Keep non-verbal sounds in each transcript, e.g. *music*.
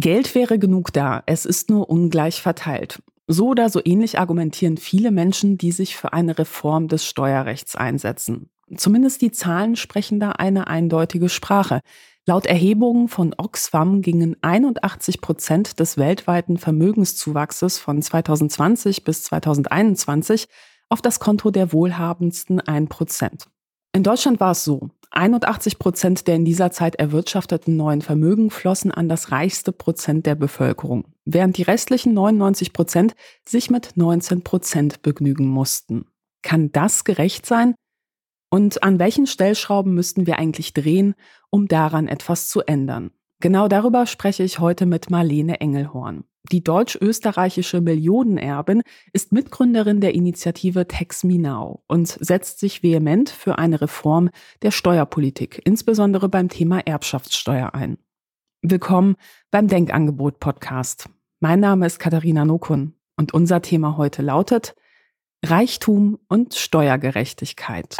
Geld wäre genug da, es ist nur ungleich verteilt. So oder so ähnlich argumentieren viele Menschen, die sich für eine Reform des Steuerrechts einsetzen. Zumindest die Zahlen sprechen da eine eindeutige Sprache. Laut Erhebungen von Oxfam gingen 81 Prozent des weltweiten Vermögenszuwachses von 2020 bis 2021 auf das Konto der wohlhabendsten 1 Prozent. In Deutschland war es so. 81 Prozent der in dieser Zeit erwirtschafteten neuen Vermögen flossen an das reichste Prozent der Bevölkerung, während die restlichen 99 Prozent sich mit 19 Prozent begnügen mussten. Kann das gerecht sein? Und an welchen Stellschrauben müssten wir eigentlich drehen, um daran etwas zu ändern? Genau darüber spreche ich heute mit Marlene Engelhorn. Die deutsch-österreichische Millionenerbin ist Mitgründerin der Initiative Tax Me Now und setzt sich vehement für eine Reform der Steuerpolitik, insbesondere beim Thema Erbschaftssteuer ein. Willkommen beim Denkangebot Podcast. Mein Name ist Katharina Nokun und unser Thema heute lautet Reichtum und Steuergerechtigkeit.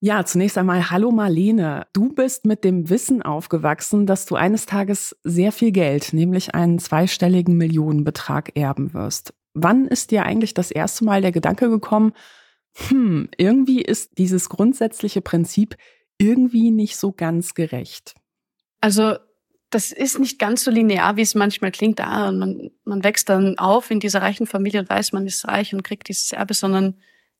Ja, zunächst einmal hallo Marlene. Du bist mit dem Wissen aufgewachsen, dass du eines Tages sehr viel Geld, nämlich einen zweistelligen Millionenbetrag erben wirst. Wann ist dir eigentlich das erste Mal der Gedanke gekommen, hm, irgendwie ist dieses grundsätzliche Prinzip irgendwie nicht so ganz gerecht? Also das ist nicht ganz so linear, wie es manchmal klingt. Ah, man, man wächst dann auf in dieser reichen Familie und weiß, man ist reich und kriegt dieses Erbe, sondern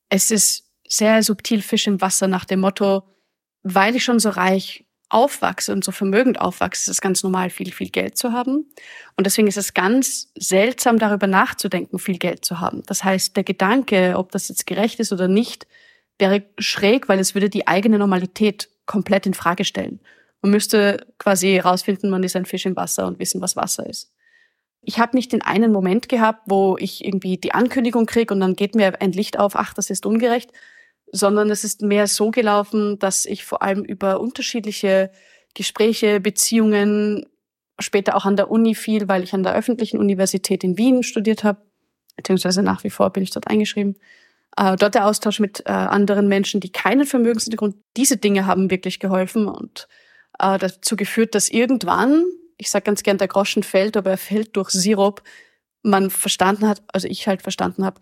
es ist sehr subtil Fisch im Wasser nach dem Motto, weil ich schon so reich aufwachse und so vermögend aufwachse, ist es ganz normal, viel, viel Geld zu haben. Und deswegen ist es ganz seltsam, darüber nachzudenken, viel Geld zu haben. Das heißt, der Gedanke, ob das jetzt gerecht ist oder nicht, wäre schräg, weil es würde die eigene Normalität komplett in Frage stellen. Man müsste quasi herausfinden, man ist ein Fisch im Wasser und wissen, was Wasser ist. Ich habe nicht den einen Moment gehabt, wo ich irgendwie die Ankündigung kriege und dann geht mir ein Licht auf, ach, das ist ungerecht, sondern es ist mehr so gelaufen, dass ich vor allem über unterschiedliche Gespräche, Beziehungen, später auch an der Uni viel, weil ich an der öffentlichen Universität in Wien studiert habe, beziehungsweise nach wie vor bin ich dort eingeschrieben. Äh, dort der Austausch mit äh, anderen Menschen, die keinen Vermögenshintergrund, diese Dinge haben wirklich geholfen und äh, dazu geführt, dass irgendwann, ich sage ganz gern, der Groschen fällt, aber er fällt durch Sirup, man verstanden hat, also ich halt verstanden habe,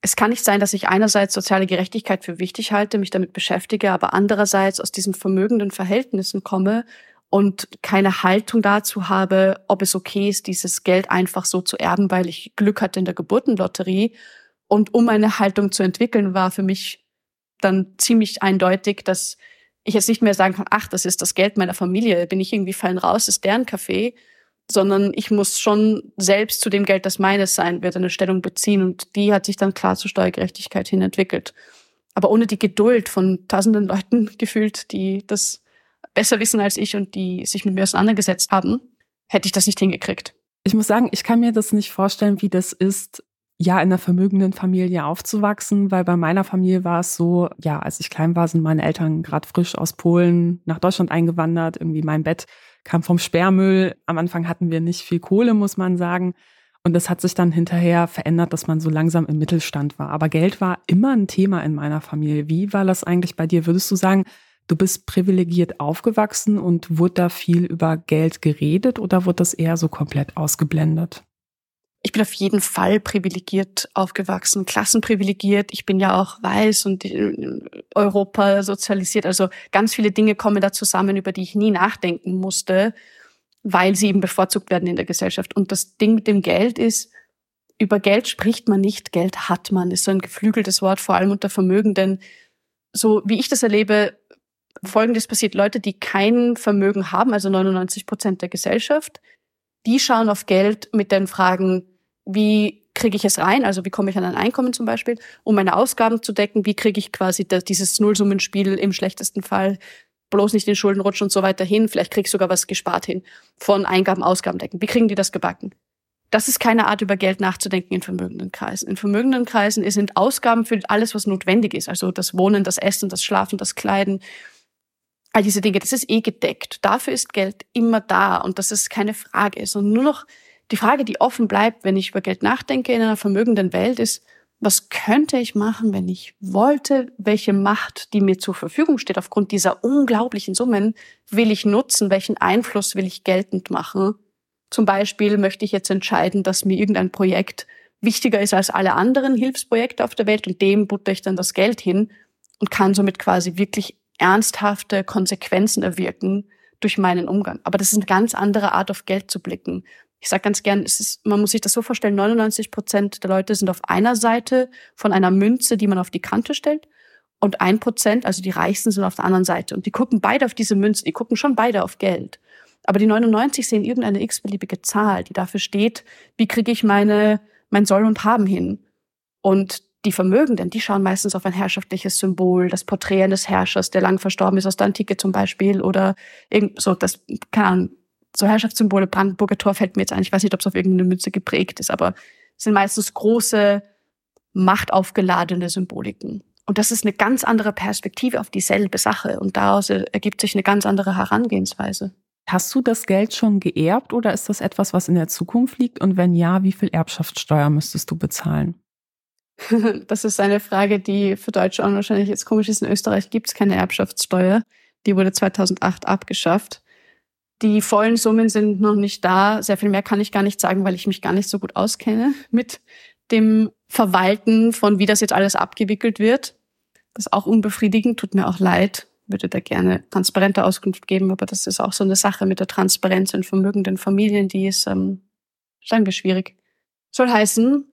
es kann nicht sein, dass ich einerseits soziale Gerechtigkeit für wichtig halte, mich damit beschäftige, aber andererseits aus diesen vermögenden Verhältnissen komme und keine Haltung dazu habe, ob es okay ist, dieses Geld einfach so zu erben, weil ich Glück hatte in der Geburtenlotterie. Und um eine Haltung zu entwickeln, war für mich dann ziemlich eindeutig, dass ich jetzt nicht mehr sagen kann, ach, das ist das Geld meiner Familie, bin ich irgendwie fallen raus, ist deren Kaffee, sondern ich muss schon selbst zu dem Geld, das meines sein wird, eine Stellung beziehen. Und die hat sich dann klar zur Steuergerechtigkeit hin entwickelt. Aber ohne die Geduld von tausenden Leuten *laughs* gefühlt, die das besser wissen als ich und die sich mit mir auseinandergesetzt haben, hätte ich das nicht hingekriegt. Ich muss sagen, ich kann mir das nicht vorstellen, wie das ist, ja, in einer vermögenden Familie aufzuwachsen, weil bei meiner Familie war es so, ja, als ich klein war, sind meine Eltern gerade frisch aus Polen nach Deutschland eingewandert. Irgendwie mein Bett kam vom Sperrmüll. Am Anfang hatten wir nicht viel Kohle, muss man sagen. Und das hat sich dann hinterher verändert, dass man so langsam im Mittelstand war. Aber Geld war immer ein Thema in meiner Familie. Wie war das eigentlich bei dir? Würdest du sagen, du bist privilegiert aufgewachsen und wurde da viel über Geld geredet oder wurde das eher so komplett ausgeblendet? Ich bin auf jeden Fall privilegiert aufgewachsen, klassenprivilegiert. Ich bin ja auch weiß und in Europa sozialisiert. Also ganz viele Dinge kommen da zusammen, über die ich nie nachdenken musste, weil sie eben bevorzugt werden in der Gesellschaft. Und das Ding mit dem Geld ist, über Geld spricht man nicht, Geld hat man, ist so ein geflügeltes Wort, vor allem unter Vermögenden. So wie ich das erlebe, Folgendes passiert, Leute, die kein Vermögen haben, also 99 Prozent der Gesellschaft, die schauen auf Geld mit den Fragen, wie kriege ich es rein, also wie komme ich an ein Einkommen zum Beispiel, um meine Ausgaben zu decken, wie kriege ich quasi das, dieses Nullsummenspiel im schlechtesten Fall bloß nicht in Schulden rutschen und so weiter hin, vielleicht krieg ich sogar was gespart hin von Eingaben, Ausgaben decken. Wie kriegen die das gebacken? Das ist keine Art, über Geld nachzudenken in vermögenden Kreisen. In vermögenden Kreisen sind Ausgaben für alles, was notwendig ist, also das Wohnen, das Essen, das Schlafen, das Kleiden, all diese Dinge, das ist eh gedeckt. Dafür ist Geld immer da und das ist keine Frage, sondern nur noch die Frage, die offen bleibt, wenn ich über Geld nachdenke in einer vermögenden Welt, ist, was könnte ich machen, wenn ich wollte, welche Macht, die mir zur Verfügung steht, aufgrund dieser unglaublichen Summen, will ich nutzen, welchen Einfluss will ich geltend machen. Zum Beispiel möchte ich jetzt entscheiden, dass mir irgendein Projekt wichtiger ist als alle anderen Hilfsprojekte auf der Welt und dem butter ich dann das Geld hin und kann somit quasi wirklich ernsthafte Konsequenzen erwirken durch meinen Umgang. Aber das ist eine ganz andere Art, auf Geld zu blicken. Ich sage ganz gern, es ist, man muss sich das so vorstellen, 99 Prozent der Leute sind auf einer Seite von einer Münze, die man auf die Kante stellt. Und ein Prozent, also die Reichsten, sind auf der anderen Seite. Und die gucken beide auf diese Münze, die gucken schon beide auf Geld. Aber die 99 sehen irgendeine x-beliebige Zahl, die dafür steht, wie kriege ich meine, mein Soll und Haben hin. Und die Vermögenden, die schauen meistens auf ein herrschaftliches Symbol, das Porträt eines Herrschers, der lang verstorben ist aus der Antike zum Beispiel, oder irgend so, das, keine so Herrschaftssymbole, Brandenburger Tor fällt mir jetzt ein. Ich weiß nicht, ob es auf irgendeine Münze geprägt ist, aber es sind meistens große, machtaufgeladene Symboliken. Und das ist eine ganz andere Perspektive auf dieselbe Sache. Und daraus ergibt sich eine ganz andere Herangehensweise. Hast du das Geld schon geerbt oder ist das etwas, was in der Zukunft liegt? Und wenn ja, wie viel Erbschaftssteuer müsstest du bezahlen? *laughs* Das ist eine Frage, die für Deutsche wahrscheinlich jetzt komisch ist. In Österreich gibt es keine Erbschaftssteuer. Die wurde 2008 abgeschafft. Die vollen Summen sind noch nicht da. Sehr viel mehr kann ich gar nicht sagen, weil ich mich gar nicht so gut auskenne mit dem Verwalten von, wie das jetzt alles abgewickelt wird. Das ist auch unbefriedigend, tut mir auch leid. Würde da gerne transparente Auskunft geben, aber das ist auch so eine Sache mit der Transparenz in vermögenden Familien, die ist ähm, sagen wir schwierig. Soll heißen,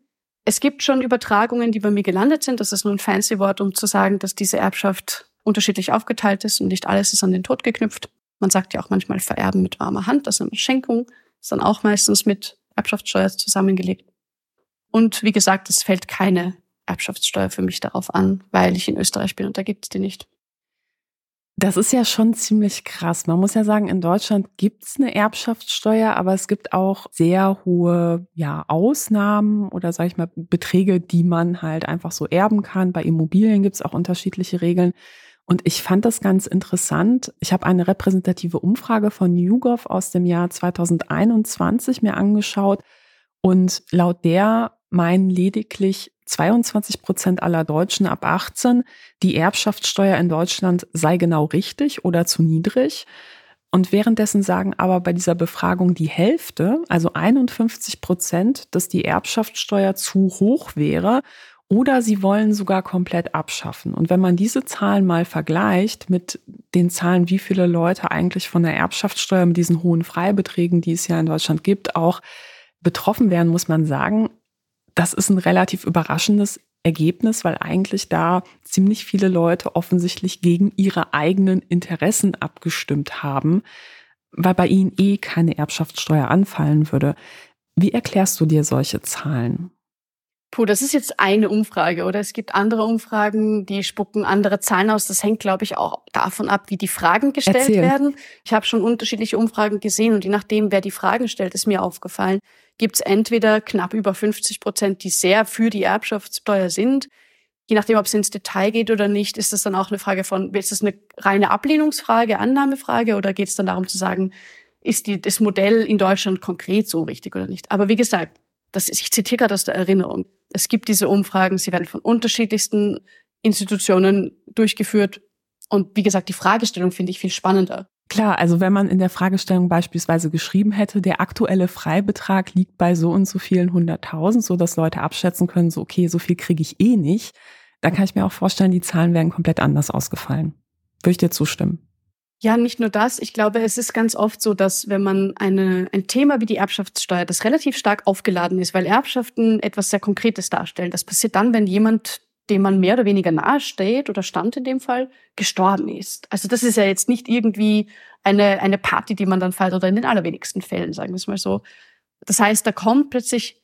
es gibt schon Übertragungen, die bei mir gelandet sind. Das ist nur ein fancy Wort, um zu sagen, dass diese Erbschaft unterschiedlich aufgeteilt ist und nicht alles ist an den Tod geknüpft. Man sagt ja auch manchmal Vererben mit warmer Hand, das ist eine Schenkung, ist dann auch meistens mit Erbschaftssteuer zusammengelegt. Und wie gesagt, es fällt keine Erbschaftssteuer für mich darauf an, weil ich in Österreich bin und da gibt es die nicht. Das ist ja schon ziemlich krass. Man muss ja sagen, in Deutschland gibt es eine Erbschaftssteuer, aber es gibt auch sehr hohe ja, Ausnahmen oder sage ich mal Beträge, die man halt einfach so erben kann. Bei Immobilien gibt es auch unterschiedliche Regeln. Und ich fand das ganz interessant. Ich habe eine repräsentative Umfrage von YouGov aus dem Jahr 2021 mir angeschaut. Und laut der meinen lediglich 22 Prozent aller Deutschen ab 18, die Erbschaftssteuer in Deutschland sei genau richtig oder zu niedrig. Und währenddessen sagen aber bei dieser Befragung die Hälfte, also 51 Prozent, dass die Erbschaftssteuer zu hoch wäre oder sie wollen sogar komplett abschaffen. Und wenn man diese Zahlen mal vergleicht mit den Zahlen, wie viele Leute eigentlich von der Erbschaftssteuer mit diesen hohen Freibeträgen, die es ja in Deutschland gibt, auch betroffen werden, muss man sagen, das ist ein relativ überraschendes Ergebnis, weil eigentlich da ziemlich viele Leute offensichtlich gegen ihre eigenen Interessen abgestimmt haben, weil bei ihnen eh keine Erbschaftssteuer anfallen würde. Wie erklärst du dir solche Zahlen? Puh, das ist jetzt eine Umfrage, oder? Es gibt andere Umfragen, die spucken andere Zahlen aus. Das hängt, glaube ich, auch davon ab, wie die Fragen gestellt Erzähl. werden. Ich habe schon unterschiedliche Umfragen gesehen und je nachdem, wer die Fragen stellt, ist mir aufgefallen, gibt es entweder knapp über 50 Prozent, die sehr für die Erbschaftssteuer sind. Je nachdem, ob es ins Detail geht oder nicht, ist das dann auch eine Frage von, ist das eine reine Ablehnungsfrage, Annahmefrage oder geht es dann darum zu sagen, ist die, das Modell in Deutschland konkret so richtig oder nicht? Aber wie gesagt, das, ich zitiere gerade aus der Erinnerung. Es gibt diese Umfragen, sie werden von unterschiedlichsten Institutionen durchgeführt. Und wie gesagt, die Fragestellung finde ich viel spannender. Klar, also wenn man in der Fragestellung beispielsweise geschrieben hätte, der aktuelle Freibetrag liegt bei so und so vielen hunderttausend, so dass Leute abschätzen können, so okay, so viel kriege ich eh nicht, dann kann ich mir auch vorstellen, die Zahlen wären komplett anders ausgefallen. Würde ich dir zustimmen? Ja, nicht nur das. Ich glaube, es ist ganz oft so, dass wenn man eine, ein Thema wie die Erbschaftssteuer, das relativ stark aufgeladen ist, weil Erbschaften etwas sehr Konkretes darstellen. Das passiert dann, wenn jemand, dem man mehr oder weniger nahe steht oder stand in dem Fall, gestorben ist. Also das ist ja jetzt nicht irgendwie eine, eine Party, die man dann feiert oder in den allerwenigsten Fällen, sagen wir es mal so. Das heißt, da kommt plötzlich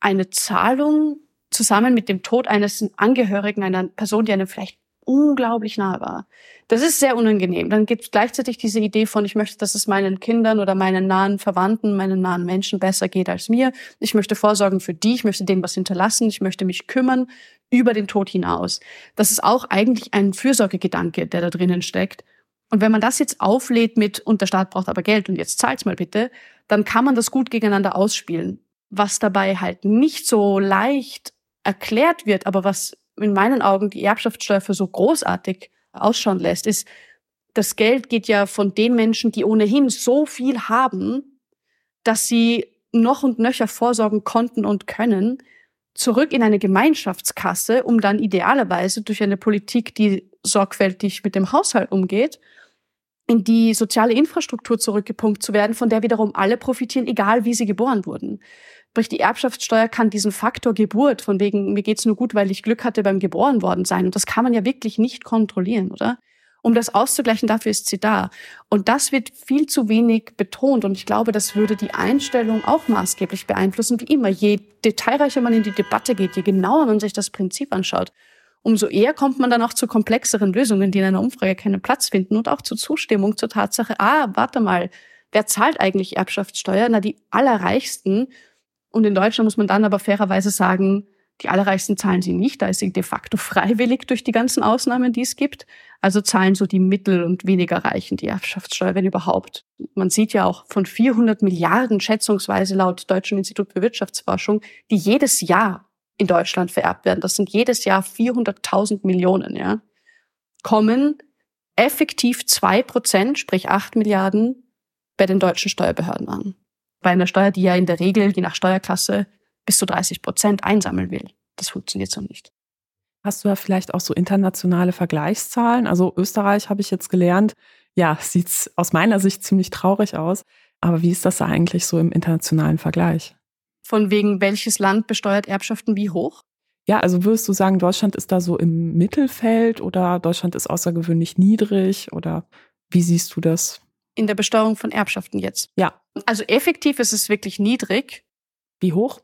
eine Zahlung zusammen mit dem Tod eines Angehörigen, einer Person, die einem vielleicht unglaublich nah war. Das ist sehr unangenehm. Dann gibt es gleichzeitig diese Idee von, ich möchte, dass es meinen Kindern oder meinen nahen Verwandten, meinen nahen Menschen besser geht als mir. Ich möchte vorsorgen für die, ich möchte denen was hinterlassen, ich möchte mich kümmern über den Tod hinaus. Das ist auch eigentlich ein Fürsorgegedanke, der da drinnen steckt. Und wenn man das jetzt auflädt mit, und der Staat braucht aber Geld und jetzt zahlt's mal bitte, dann kann man das gut gegeneinander ausspielen. Was dabei halt nicht so leicht erklärt wird, aber was in meinen Augen die Erbschaftssteuer für so großartig ausschauen lässt, ist, das Geld geht ja von den Menschen, die ohnehin so viel haben, dass sie noch und nöcher vorsorgen konnten und können, zurück in eine Gemeinschaftskasse, um dann idealerweise durch eine Politik, die sorgfältig mit dem Haushalt umgeht, in die soziale Infrastruktur zurückgepumpt zu werden, von der wiederum alle profitieren, egal wie sie geboren wurden. Sprich, die Erbschaftssteuer kann diesen Faktor Geburt, von wegen, mir geht's nur gut, weil ich Glück hatte beim geboren worden sein. Und das kann man ja wirklich nicht kontrollieren, oder? Um das auszugleichen, dafür ist sie da. Und das wird viel zu wenig betont. Und ich glaube, das würde die Einstellung auch maßgeblich beeinflussen, wie immer. Je detailreicher man in die Debatte geht, je genauer man sich das Prinzip anschaut, umso eher kommt man dann auch zu komplexeren Lösungen, die in einer Umfrage keinen Platz finden und auch zur Zustimmung zur Tatsache, ah, warte mal, wer zahlt eigentlich Erbschaftssteuer? Na, die Allerreichsten. Und in Deutschland muss man dann aber fairerweise sagen, die Allerreichsten zahlen sie nicht, da ist sie de facto freiwillig durch die ganzen Ausnahmen, die es gibt. Also zahlen so die Mittel- und weniger Reichen die Erbschaftssteuer, wenn überhaupt. Man sieht ja auch von 400 Milliarden schätzungsweise laut Deutschen Institut für Wirtschaftsforschung, die jedes Jahr in Deutschland vererbt werden. Das sind jedes Jahr 400.000 Millionen, ja. Kommen effektiv zwei Prozent, sprich acht Milliarden, bei den deutschen Steuerbehörden an. Bei einer Steuer, die ja in der Regel, je nach Steuerklasse, bis zu 30 Prozent einsammeln will. Das funktioniert so nicht. Hast du da vielleicht auch so internationale Vergleichszahlen? Also Österreich habe ich jetzt gelernt, ja, sieht aus meiner Sicht ziemlich traurig aus. Aber wie ist das eigentlich so im internationalen Vergleich? Von wegen, welches Land besteuert Erbschaften wie hoch? Ja, also würdest du sagen, Deutschland ist da so im Mittelfeld oder Deutschland ist außergewöhnlich niedrig oder wie siehst du das? In der Besteuerung von Erbschaften jetzt? Ja. Also effektiv ist es wirklich niedrig. Wie hoch?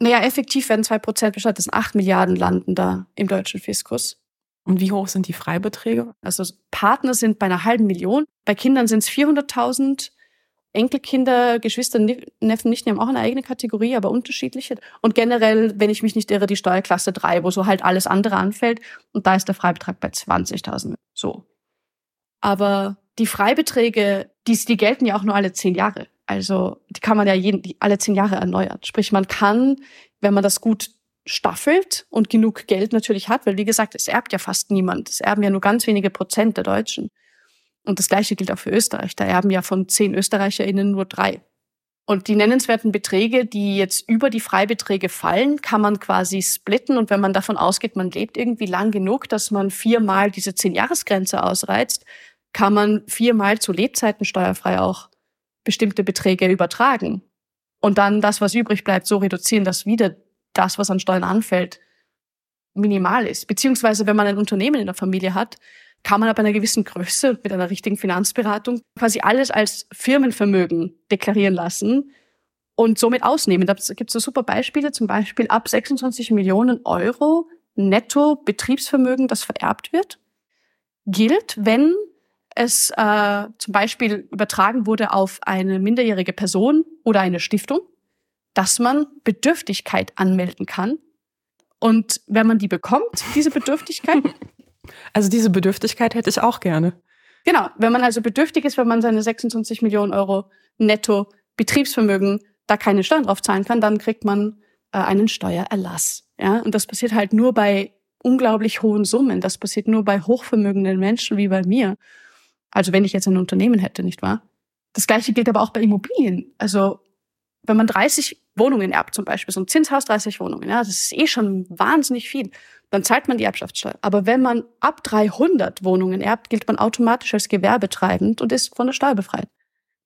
Naja, effektiv werden zwei Prozent besteuert. Das sind acht Milliarden landen da im deutschen Fiskus. Und wie hoch sind die Freibeträge? Also Partner sind bei einer halben Million. Bei Kindern sind es 400.000. Enkelkinder, Geschwister, Neffen nicht, die haben auch eine eigene Kategorie, aber unterschiedliche. Und generell, wenn ich mich nicht irre, die Steuerklasse 3, wo so halt alles andere anfällt. Und da ist der Freibetrag bei 20.000. So. Aber die Freibeträge, die, die gelten ja auch nur alle zehn Jahre. Also die kann man ja jeden, die, alle zehn Jahre erneuern. Sprich, man kann, wenn man das gut staffelt und genug Geld natürlich hat, weil wie gesagt, es erbt ja fast niemand. Es erben ja nur ganz wenige Prozent der Deutschen. Und das Gleiche gilt auch für Österreich. Da erben ja von zehn ÖsterreicherInnen nur drei. Und die nennenswerten Beträge, die jetzt über die Freibeträge fallen, kann man quasi splitten. Und wenn man davon ausgeht, man lebt irgendwie lang genug, dass man viermal diese Zehn-Jahres-Grenze ausreizt, kann man viermal zu Lebzeiten steuerfrei auch bestimmte Beträge übertragen und dann das, was übrig bleibt, so reduzieren, dass wieder das, was an Steuern anfällt, minimal ist. Beziehungsweise, wenn man ein Unternehmen in der Familie hat, kann man ab einer gewissen Größe und mit einer richtigen Finanzberatung quasi alles als Firmenvermögen deklarieren lassen und somit ausnehmen. Da gibt es so super Beispiele, zum Beispiel ab 26 Millionen Euro netto Betriebsvermögen, das vererbt wird, gilt, wenn es äh, zum Beispiel übertragen wurde auf eine minderjährige Person oder eine Stiftung, dass man Bedürftigkeit anmelden kann. Und wenn man die bekommt, diese Bedürftigkeit. *laughs* Also diese Bedürftigkeit hätte ich auch gerne. Genau, wenn man also bedürftig ist, wenn man seine 26 Millionen Euro netto Betriebsvermögen da keine Steuern drauf zahlen kann, dann kriegt man äh, einen Steuererlass. Ja, und das passiert halt nur bei unglaublich hohen Summen. Das passiert nur bei hochvermögenden Menschen wie bei mir. Also wenn ich jetzt ein Unternehmen hätte, nicht wahr? Das gleiche gilt aber auch bei Immobilien. Also wenn man 30 Wohnungen erbt zum Beispiel, so ein Zinshaus 30 Wohnungen, ja, das ist eh schon wahnsinnig viel, dann zahlt man die Erbschaftssteuer. Aber wenn man ab 300 Wohnungen erbt, gilt man automatisch als gewerbetreibend und ist von der Steuer befreit.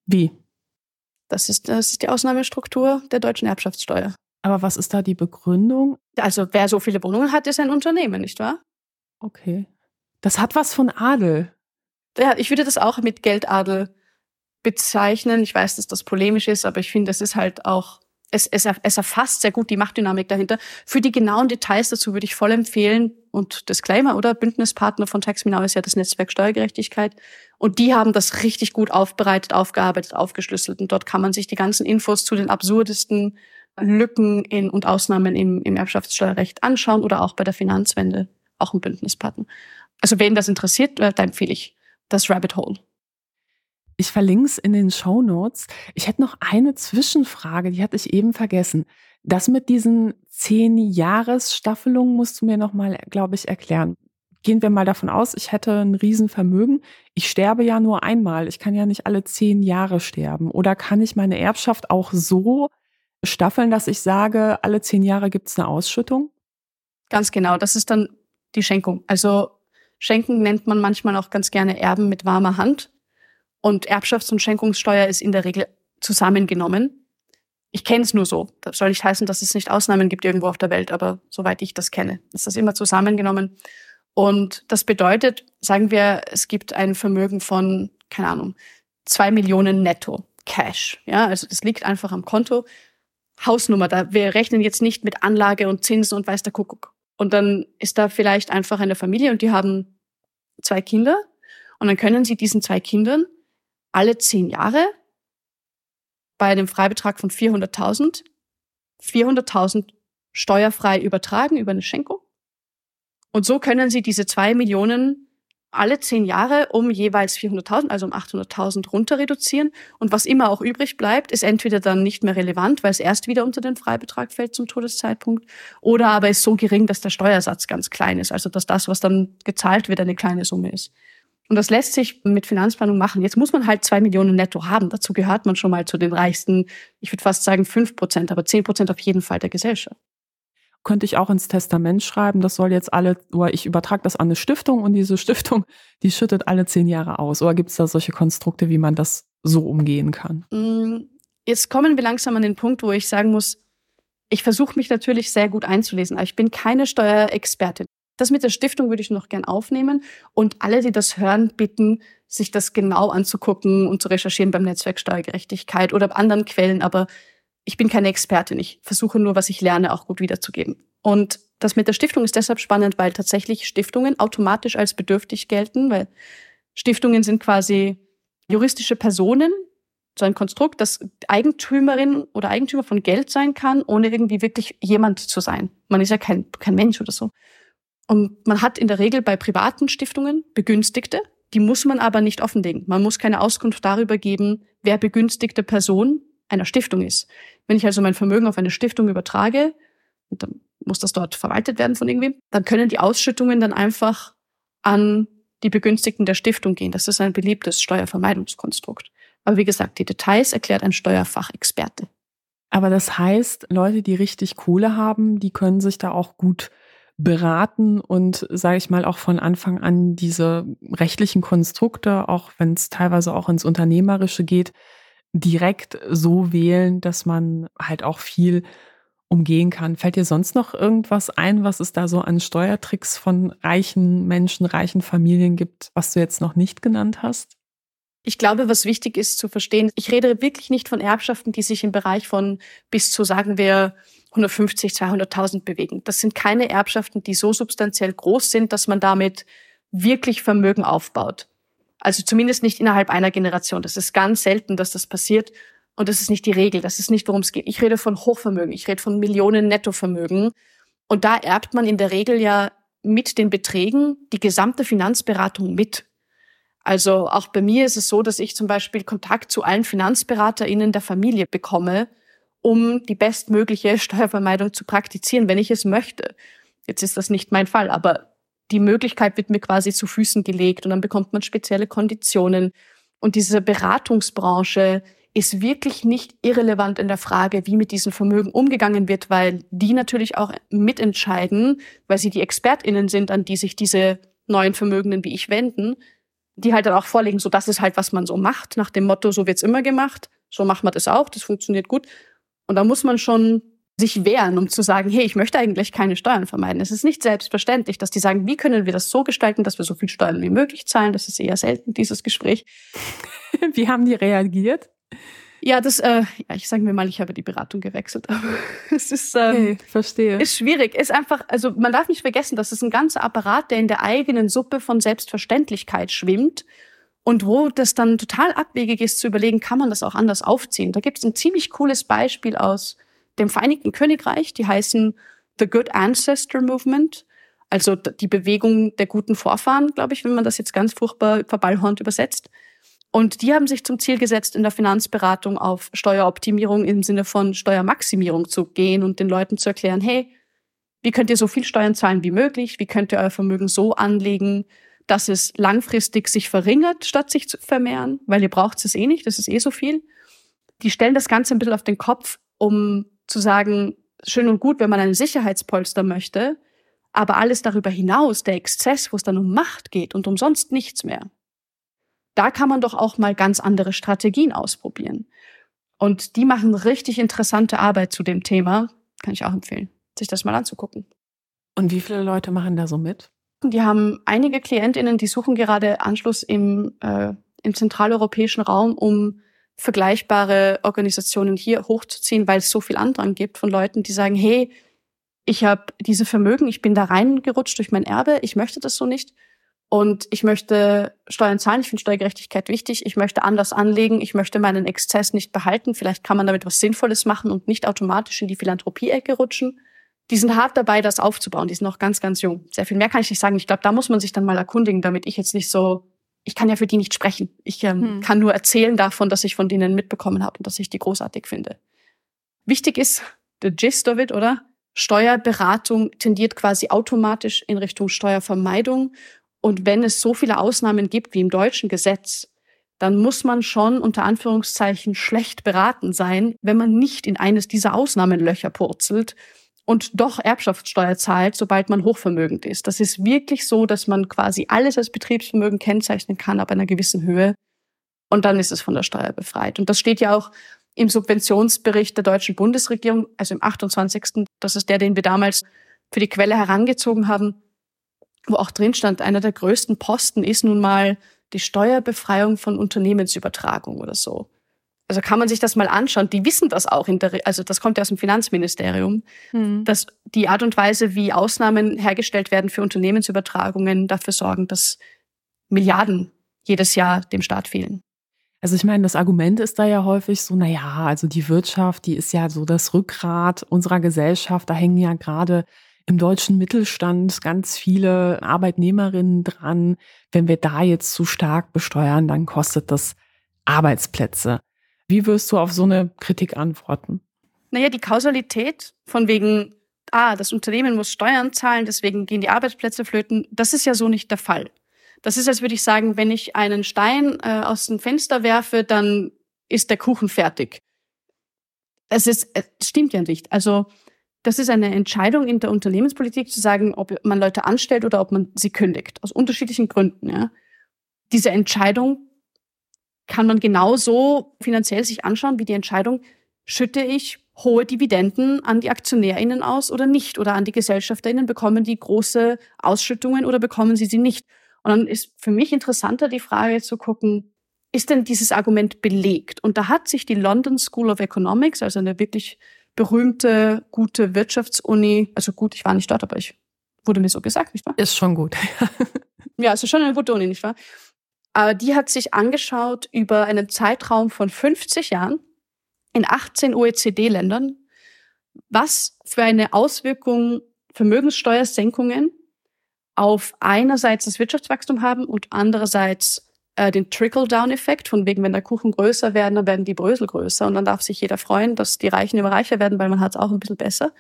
Wie? Das ist, das ist die Ausnahmestruktur der deutschen Erbschaftssteuer. Aber was ist da die Begründung? Also wer so viele Wohnungen hat, ist ein Unternehmen, nicht wahr? Okay. Das hat was von Adel ja, ich würde das auch mit Geldadel bezeichnen. Ich weiß, dass das polemisch ist, aber ich finde, es ist halt auch, es, es, es erfasst sehr gut die Machtdynamik dahinter. Für die genauen Details dazu würde ich voll empfehlen und Disclaimer, oder? Bündnispartner von TaxMinau ist ja das Netzwerk Steuergerechtigkeit. Und die haben das richtig gut aufbereitet, aufgearbeitet, aufgeschlüsselt. Und dort kann man sich die ganzen Infos zu den absurdesten Lücken in, und Ausnahmen im, im Erbschaftssteuerrecht anschauen oder auch bei der Finanzwende, auch ein Bündnispartner. Also wen das interessiert, äh, da empfehle ich das Rabbit Hole. Ich verlinke es in den Show Notes. Ich hätte noch eine Zwischenfrage, die hatte ich eben vergessen. Das mit diesen zehn Jahresstaffelungen musst du mir noch mal, glaube ich, erklären. Gehen wir mal davon aus, ich hätte ein Riesenvermögen. Ich sterbe ja nur einmal. Ich kann ja nicht alle zehn Jahre sterben. Oder kann ich meine Erbschaft auch so staffeln, dass ich sage, alle zehn Jahre gibt es eine Ausschüttung? Ganz genau. Das ist dann die Schenkung. Also Schenken nennt man manchmal auch ganz gerne Erben mit warmer Hand. Und Erbschafts- und Schenkungssteuer ist in der Regel zusammengenommen. Ich kenne es nur so. Das soll nicht heißen, dass es nicht Ausnahmen gibt irgendwo auf der Welt, aber soweit ich das kenne, ist das immer zusammengenommen. Und das bedeutet, sagen wir, es gibt ein Vermögen von, keine Ahnung, zwei Millionen netto Cash. Ja, also das liegt einfach am Konto. Hausnummer, da wir rechnen jetzt nicht mit Anlage und Zinsen und weiß der Kuckuck. Und dann ist da vielleicht einfach eine Familie und die haben zwei Kinder. Und dann können sie diesen zwei Kindern alle zehn Jahre bei einem Freibetrag von 400.000 400.000 steuerfrei übertragen über eine Schenkung. Und so können sie diese zwei Millionen alle zehn Jahre um jeweils 400.000, also um 800.000 runter reduzieren. Und was immer auch übrig bleibt, ist entweder dann nicht mehr relevant, weil es erst wieder unter den Freibetrag fällt zum Todeszeitpunkt, oder aber ist so gering, dass der Steuersatz ganz klein ist, also dass das, was dann gezahlt wird, eine kleine Summe ist. Und das lässt sich mit Finanzplanung machen. Jetzt muss man halt zwei Millionen netto haben. Dazu gehört man schon mal zu den reichsten, ich würde fast sagen fünf Prozent, aber zehn Prozent auf jeden Fall der Gesellschaft könnte ich auch ins Testament schreiben, das soll jetzt alle, oder ich übertrage das an eine Stiftung und diese Stiftung, die schüttet alle zehn Jahre aus. Oder gibt es da solche Konstrukte, wie man das so umgehen kann? Mm, jetzt kommen wir langsam an den Punkt, wo ich sagen muss, ich versuche mich natürlich sehr gut einzulesen, aber ich bin keine Steuerexpertin. Das mit der Stiftung würde ich noch gern aufnehmen und alle, die das hören, bitten, sich das genau anzugucken und zu recherchieren beim Netzwerk Steuergerechtigkeit oder anderen Quellen. Aber ich bin keine Expertin. Ich versuche nur, was ich lerne, auch gut wiederzugeben. Und das mit der Stiftung ist deshalb spannend, weil tatsächlich Stiftungen automatisch als bedürftig gelten, weil Stiftungen sind quasi juristische Personen, so ein Konstrukt, das Eigentümerin oder Eigentümer von Geld sein kann, ohne irgendwie wirklich jemand zu sein. Man ist ja kein, kein Mensch oder so. Und man hat in der Regel bei privaten Stiftungen Begünstigte, die muss man aber nicht offenlegen. Man muss keine Auskunft darüber geben, wer begünstigte Person einer Stiftung ist. Wenn ich also mein Vermögen auf eine Stiftung übertrage, und dann muss das dort verwaltet werden von irgendwem, dann können die Ausschüttungen dann einfach an die Begünstigten der Stiftung gehen. Das ist ein beliebtes Steuervermeidungskonstrukt. Aber wie gesagt, die Details erklärt ein Steuerfachexperte. Aber das heißt, Leute, die richtig Kohle haben, die können sich da auch gut beraten und, sage ich mal, auch von Anfang an diese rechtlichen Konstrukte, auch wenn es teilweise auch ins Unternehmerische geht, direkt so wählen, dass man halt auch viel umgehen kann. Fällt dir sonst noch irgendwas ein, was es da so an Steuertricks von reichen Menschen, reichen Familien gibt, was du jetzt noch nicht genannt hast? Ich glaube, was wichtig ist zu verstehen, ich rede wirklich nicht von Erbschaften, die sich im Bereich von bis zu, sagen wir, 150, 200.000 bewegen. Das sind keine Erbschaften, die so substanziell groß sind, dass man damit wirklich Vermögen aufbaut. Also zumindest nicht innerhalb einer Generation. Das ist ganz selten, dass das passiert. Und das ist nicht die Regel. Das ist nicht, worum es geht. Ich rede von Hochvermögen. Ich rede von Millionen Nettovermögen. Und da erbt man in der Regel ja mit den Beträgen die gesamte Finanzberatung mit. Also auch bei mir ist es so, dass ich zum Beispiel Kontakt zu allen FinanzberaterInnen der Familie bekomme, um die bestmögliche *laughs* Steuervermeidung zu praktizieren, wenn ich es möchte. Jetzt ist das nicht mein Fall, aber die Möglichkeit wird mir quasi zu Füßen gelegt und dann bekommt man spezielle Konditionen. Und diese Beratungsbranche ist wirklich nicht irrelevant in der Frage, wie mit diesem Vermögen umgegangen wird, weil die natürlich auch mitentscheiden, weil sie die ExpertInnen sind, an die sich diese neuen Vermögenden wie ich wenden, die halt dann auch vorlegen, so das ist halt, was man so macht, nach dem Motto, so wird's immer gemacht, so macht man das auch, das funktioniert gut. Und da muss man schon sich wehren, um zu sagen, hey, ich möchte eigentlich keine Steuern vermeiden. Es ist nicht selbstverständlich, dass die sagen, wie können wir das so gestalten, dass wir so viel Steuern wie möglich zahlen. Das ist eher selten, dieses Gespräch. *laughs* wie haben die reagiert? Ja, das, äh, ja, ich sage mir mal, ich habe die Beratung gewechselt. *laughs* Aber es ist, ähm, okay, verstehe. ist schwierig. Ist einfach, also man darf nicht vergessen, das ist ein ganzer Apparat, der in der eigenen Suppe von Selbstverständlichkeit schwimmt und wo das dann total abwegig ist zu überlegen, kann man das auch anders aufziehen. Da gibt es ein ziemlich cooles Beispiel aus dem Vereinigten Königreich, die heißen The Good Ancestor Movement. Also die Bewegung der guten Vorfahren, glaube ich, wenn man das jetzt ganz furchtbar verballhornt übersetzt. Und die haben sich zum Ziel gesetzt, in der Finanzberatung auf Steueroptimierung im Sinne von Steuermaximierung zu gehen und den Leuten zu erklären, hey, wie könnt ihr so viel Steuern zahlen wie möglich? Wie könnt ihr euer Vermögen so anlegen, dass es langfristig sich verringert, statt sich zu vermehren? Weil ihr braucht es eh nicht, das ist eh so viel. Die stellen das Ganze ein bisschen auf den Kopf, um zu sagen, schön und gut, wenn man einen Sicherheitspolster möchte, aber alles darüber hinaus, der Exzess, wo es dann um Macht geht und um sonst nichts mehr, da kann man doch auch mal ganz andere Strategien ausprobieren. Und die machen richtig interessante Arbeit zu dem Thema. Kann ich auch empfehlen, sich das mal anzugucken. Und wie viele Leute machen da so mit? Die haben einige KlientInnen, die suchen gerade Anschluss im, äh, im zentraleuropäischen Raum, um vergleichbare Organisationen hier hochzuziehen, weil es so viel Andrang gibt von Leuten, die sagen, hey, ich habe diese Vermögen, ich bin da reingerutscht durch mein Erbe, ich möchte das so nicht und ich möchte Steuern zahlen, ich finde Steuergerechtigkeit wichtig, ich möchte anders anlegen, ich möchte meinen Exzess nicht behalten, vielleicht kann man damit was Sinnvolles machen und nicht automatisch in die Philanthropie-Ecke rutschen. Die sind hart dabei, das aufzubauen, die sind noch ganz, ganz jung. Sehr viel mehr kann ich nicht sagen. Ich glaube, da muss man sich dann mal erkundigen, damit ich jetzt nicht so, ich kann ja für die nicht sprechen. Ich ähm, hm. kann nur erzählen davon, dass ich von denen mitbekommen habe und dass ich die großartig finde. Wichtig ist, the gist of it, oder? Steuerberatung tendiert quasi automatisch in Richtung Steuervermeidung und wenn es so viele Ausnahmen gibt wie im deutschen Gesetz, dann muss man schon unter Anführungszeichen schlecht beraten sein, wenn man nicht in eines dieser Ausnahmenlöcher purzelt und doch Erbschaftssteuer zahlt, sobald man hochvermögend ist. Das ist wirklich so, dass man quasi alles als Betriebsvermögen kennzeichnen kann ab einer gewissen Höhe und dann ist es von der Steuer befreit. Und das steht ja auch im Subventionsbericht der deutschen Bundesregierung, also im 28. Das ist der, den wir damals für die Quelle herangezogen haben wo auch drin stand, einer der größten Posten ist nun mal die Steuerbefreiung von Unternehmensübertragung oder so. Also kann man sich das mal anschauen. Die wissen das auch in der, also das kommt ja aus dem Finanzministerium, mhm. dass die Art und Weise, wie Ausnahmen hergestellt werden für Unternehmensübertragungen, dafür sorgen, dass Milliarden jedes Jahr dem Staat fehlen. Also ich meine, das Argument ist da ja häufig so, na ja, also die Wirtschaft, die ist ja so das Rückgrat unserer Gesellschaft. Da hängen ja gerade im deutschen Mittelstand ganz viele Arbeitnehmerinnen dran. Wenn wir da jetzt zu stark besteuern, dann kostet das Arbeitsplätze. Wie wirst du auf so eine Kritik antworten? Naja, die Kausalität von wegen, ah, das Unternehmen muss Steuern zahlen, deswegen gehen die Arbeitsplätze flöten, das ist ja so nicht der Fall. Das ist, als würde ich sagen, wenn ich einen Stein äh, aus dem Fenster werfe, dann ist der Kuchen fertig. Es ist, es stimmt ja nicht. Also das ist eine Entscheidung in der Unternehmenspolitik zu sagen, ob man Leute anstellt oder ob man sie kündigt. Aus unterschiedlichen Gründen. Ja. Diese Entscheidung kann man genauso finanziell sich anschauen wie die Entscheidung, schütte ich hohe Dividenden an die AktionärInnen aus oder nicht? Oder an die GesellschafterInnen bekommen die große Ausschüttungen oder bekommen sie sie nicht? Und dann ist für mich interessanter die Frage zu gucken, ist denn dieses Argument belegt? Und da hat sich die London School of Economics, also eine wirklich berühmte, gute Wirtschaftsuni. Also gut, ich war nicht dort, aber ich wurde mir so gesagt, nicht wahr? Ist schon gut. ja, also schon eine gute Uni, nicht wahr? Aber die hat sich angeschaut über einen Zeitraum von 50 Jahren in 18 OECD-Ländern, was für eine Auswirkung Vermögenssteuersenkungen auf einerseits das Wirtschaftswachstum haben und andererseits äh, den Trickle-Down-Effekt, von wegen, wenn der Kuchen größer werden, dann werden die Brösel größer und dann darf sich jeder freuen, dass die Reichen immer reicher werden, weil man hat es auch ein bisschen besser.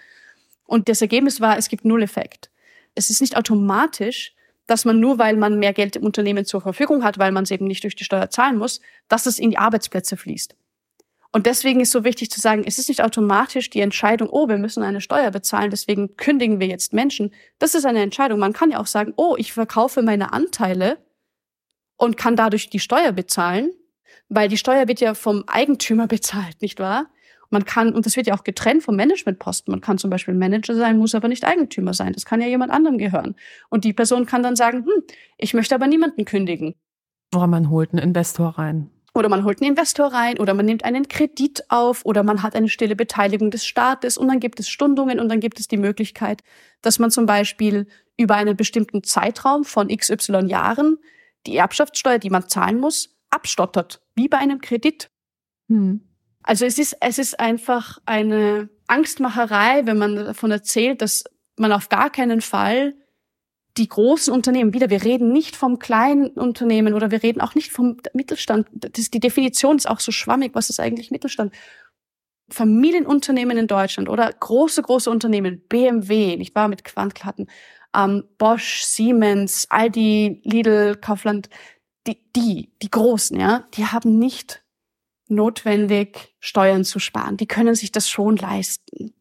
Und das Ergebnis war, es gibt null Effekt. Es ist nicht automatisch, dass man nur, weil man mehr Geld im Unternehmen zur Verfügung hat, weil man es eben nicht durch die Steuer zahlen muss, dass es in die Arbeitsplätze fließt. Und deswegen ist so wichtig zu sagen, es ist nicht automatisch die Entscheidung, oh, wir müssen eine Steuer bezahlen, deswegen kündigen wir jetzt Menschen. Das ist eine Entscheidung. Man kann ja auch sagen, oh, ich verkaufe meine Anteile und kann dadurch die Steuer bezahlen, weil die Steuer wird ja vom Eigentümer *laughs* bezahlt, nicht wahr? Man kann, und das wird ja auch getrennt vom Managementposten. Man kann zum Beispiel Manager sein, muss aber nicht Eigentümer sein. Das kann ja jemand anderem gehören. Und die Person kann dann sagen, hm, ich möchte aber niemanden kündigen. Oder man holt einen Investor rein. Oder man holt einen Investor rein oder man nimmt einen Kredit auf oder man hat eine stille Beteiligung des Staates und dann gibt es Stundungen und dann gibt es die Möglichkeit, dass man zum Beispiel über einen bestimmten Zeitraum von XY Jahren die Erbschaftssteuer, die man zahlen muss, abstottert, wie bei einem Kredit. Hm. Also es ist, es ist einfach eine Angstmacherei, wenn man davon erzählt, dass man auf gar keinen Fall die großen Unternehmen, wieder, wir reden nicht vom kleinen Unternehmen oder wir reden auch nicht vom Mittelstand. Das, die Definition ist auch so schwammig, was ist eigentlich Mittelstand? Familienunternehmen in Deutschland oder große, große Unternehmen, BMW, nicht wahr, mit Quantklatten, ähm, Bosch, Siemens, Aldi, Lidl, Kaufland, die, die, die Großen, ja, die haben nicht notwendig, Steuern zu sparen. Die können sich das schon leisten.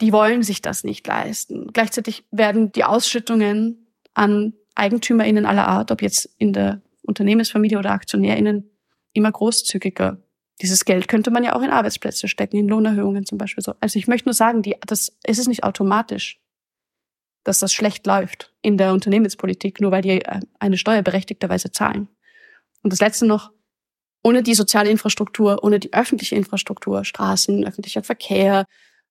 Die wollen sich das nicht leisten. Gleichzeitig werden die Ausschüttungen an EigentümerInnen aller Art, ob jetzt in der Unternehmensfamilie oder AktionärInnen, immer großzügiger. Dieses Geld könnte man ja auch in Arbeitsplätze stecken, in Lohnerhöhungen zum Beispiel. So. Also ich möchte nur sagen, die, das, es ist nicht automatisch dass das schlecht läuft in der Unternehmenspolitik, nur weil die äh, eine Steuer berechtigterweise zahlen. Und das Letzte noch, ohne die soziale Infrastruktur, ohne die öffentliche Infrastruktur, Straßen, öffentlicher Verkehr,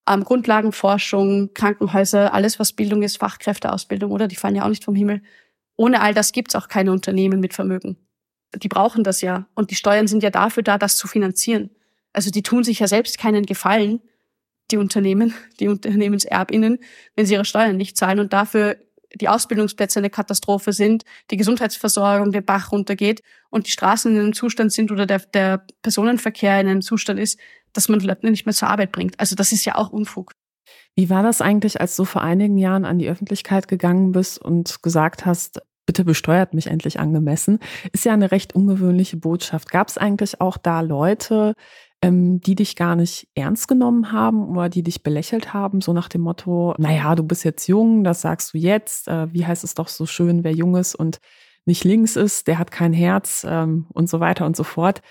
ähm, Grundlagenforschung, Krankenhäuser, alles was Bildung ist, Fachkräfteausbildung, oder? Die fallen ja auch nicht vom Himmel. Ohne all das gibt's auch keine Unternehmen mit Vermögen. Die brauchen das ja. Und die Steuern sind ja dafür da, das zu finanzieren. Also die tun sich ja selbst keinen Gefallen, die Unternehmen, die Unternehmenserbinnen, wenn sie ihre Steuern nicht zahlen und dafür die Ausbildungsplätze eine Katastrophe sind, die Gesundheitsversorgung den Bach runtergeht und die Straßen in einem Zustand sind oder der, der Personenverkehr in einem Zustand ist, dass man Leute nicht mehr zur Arbeit bringt. Also das ist ja auch Unfug. Wie war das eigentlich, als du vor einigen Jahren an die Öffentlichkeit gegangen bist und gesagt hast, bitte besteuert mich endlich angemessen? Ist ja eine recht ungewöhnliche Botschaft. Gab es eigentlich auch da Leute, ähm, die dich gar nicht ernst genommen haben oder die dich belächelt haben, so nach dem Motto, naja, du bist jetzt jung, das sagst du jetzt, äh, wie heißt es doch so schön, wer jung ist und nicht links ist, der hat kein Herz ähm, und so weiter und so fort.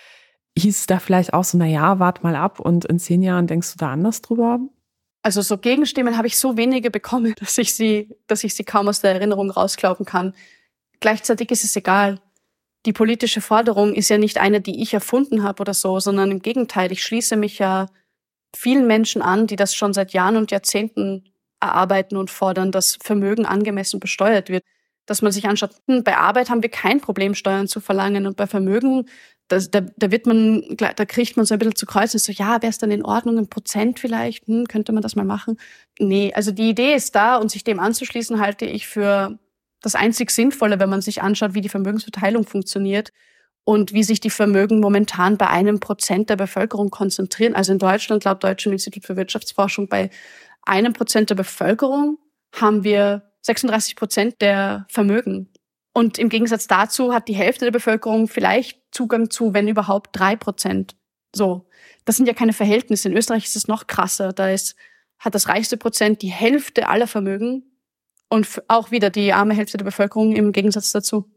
Hieß es da vielleicht auch so, naja, wart mal ab und in zehn Jahren denkst du da anders drüber? Also so Gegenstimmen habe ich so wenige bekommen, *laughs* dass ich sie, dass ich sie kaum aus der Erinnerung rausklauben kann. Gleichzeitig ist es egal die politische Forderung ist ja nicht eine, die ich erfunden habe oder so, sondern im Gegenteil, ich schließe mich ja vielen Menschen an, die das schon seit Jahren und Jahrzehnten erarbeiten und fordern, dass Vermögen angemessen besteuert wird. Dass man sich anschaut, hm, bei Arbeit haben wir kein Problem, Steuern zu verlangen und bei Vermögen, da, da, da wird man, da kriegt man so ein bisschen zu kreuzen, so, ja, wäre es dann in Ordnung, ein Prozent vielleicht, hm, könnte man das mal machen? Nee, also die Idee ist da und sich dem anzuschließen, halte ich für das einzig Sinnvolle, wenn man sich anschaut, wie die Vermögensverteilung funktioniert und wie sich die Vermögen momentan bei einem Prozent der Bevölkerung konzentrieren. Also in Deutschland, laut Deutschen Institut für Wirtschaftsforschung, bei einem Prozent der Bevölkerung haben wir 36 Prozent der Vermögen. Und im Gegensatz dazu hat die Hälfte der Bevölkerung vielleicht Zugang zu, wenn überhaupt, drei Prozent. So. Das sind ja keine Verhältnisse. In Österreich ist es noch krasser. Da ist, hat das reichste Prozent die Hälfte aller Vermögen und auch wieder die arme Hälfte der Bevölkerung im Gegensatz dazu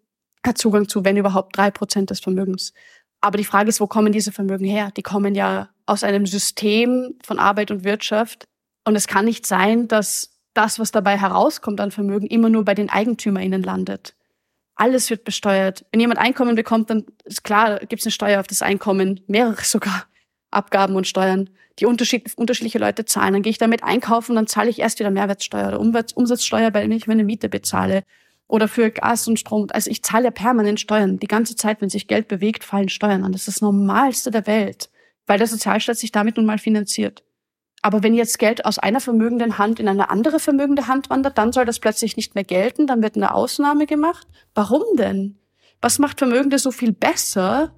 hat Zugang zu, wenn überhaupt, drei Prozent des Vermögens. Aber die Frage ist, wo kommen diese Vermögen her? Die kommen ja aus einem System von Arbeit und Wirtschaft. Und es kann nicht sein, dass das, was dabei herauskommt an Vermögen, immer nur bei den EigentümerInnen landet. Alles wird besteuert. Wenn jemand Einkommen bekommt, dann ist klar, gibt es eine Steuer auf das Einkommen, mehrere sogar. Abgaben und Steuern, die unterschied unterschiedliche Leute zahlen. Dann gehe ich damit einkaufen, dann zahle ich erst wieder Mehrwertsteuer oder Umsatzsteuer, weil ich meine Miete bezahle oder für Gas und Strom. Also ich zahle ja permanent Steuern. Die ganze Zeit, wenn sich Geld bewegt, fallen Steuern an. Das ist das Normalste der Welt, weil der Sozialstaat sich damit nun mal finanziert. Aber wenn jetzt Geld aus einer vermögenden Hand in eine andere vermögende Hand wandert, dann soll das plötzlich nicht mehr gelten, dann wird eine Ausnahme gemacht. Warum denn? Was macht Vermögende so viel besser,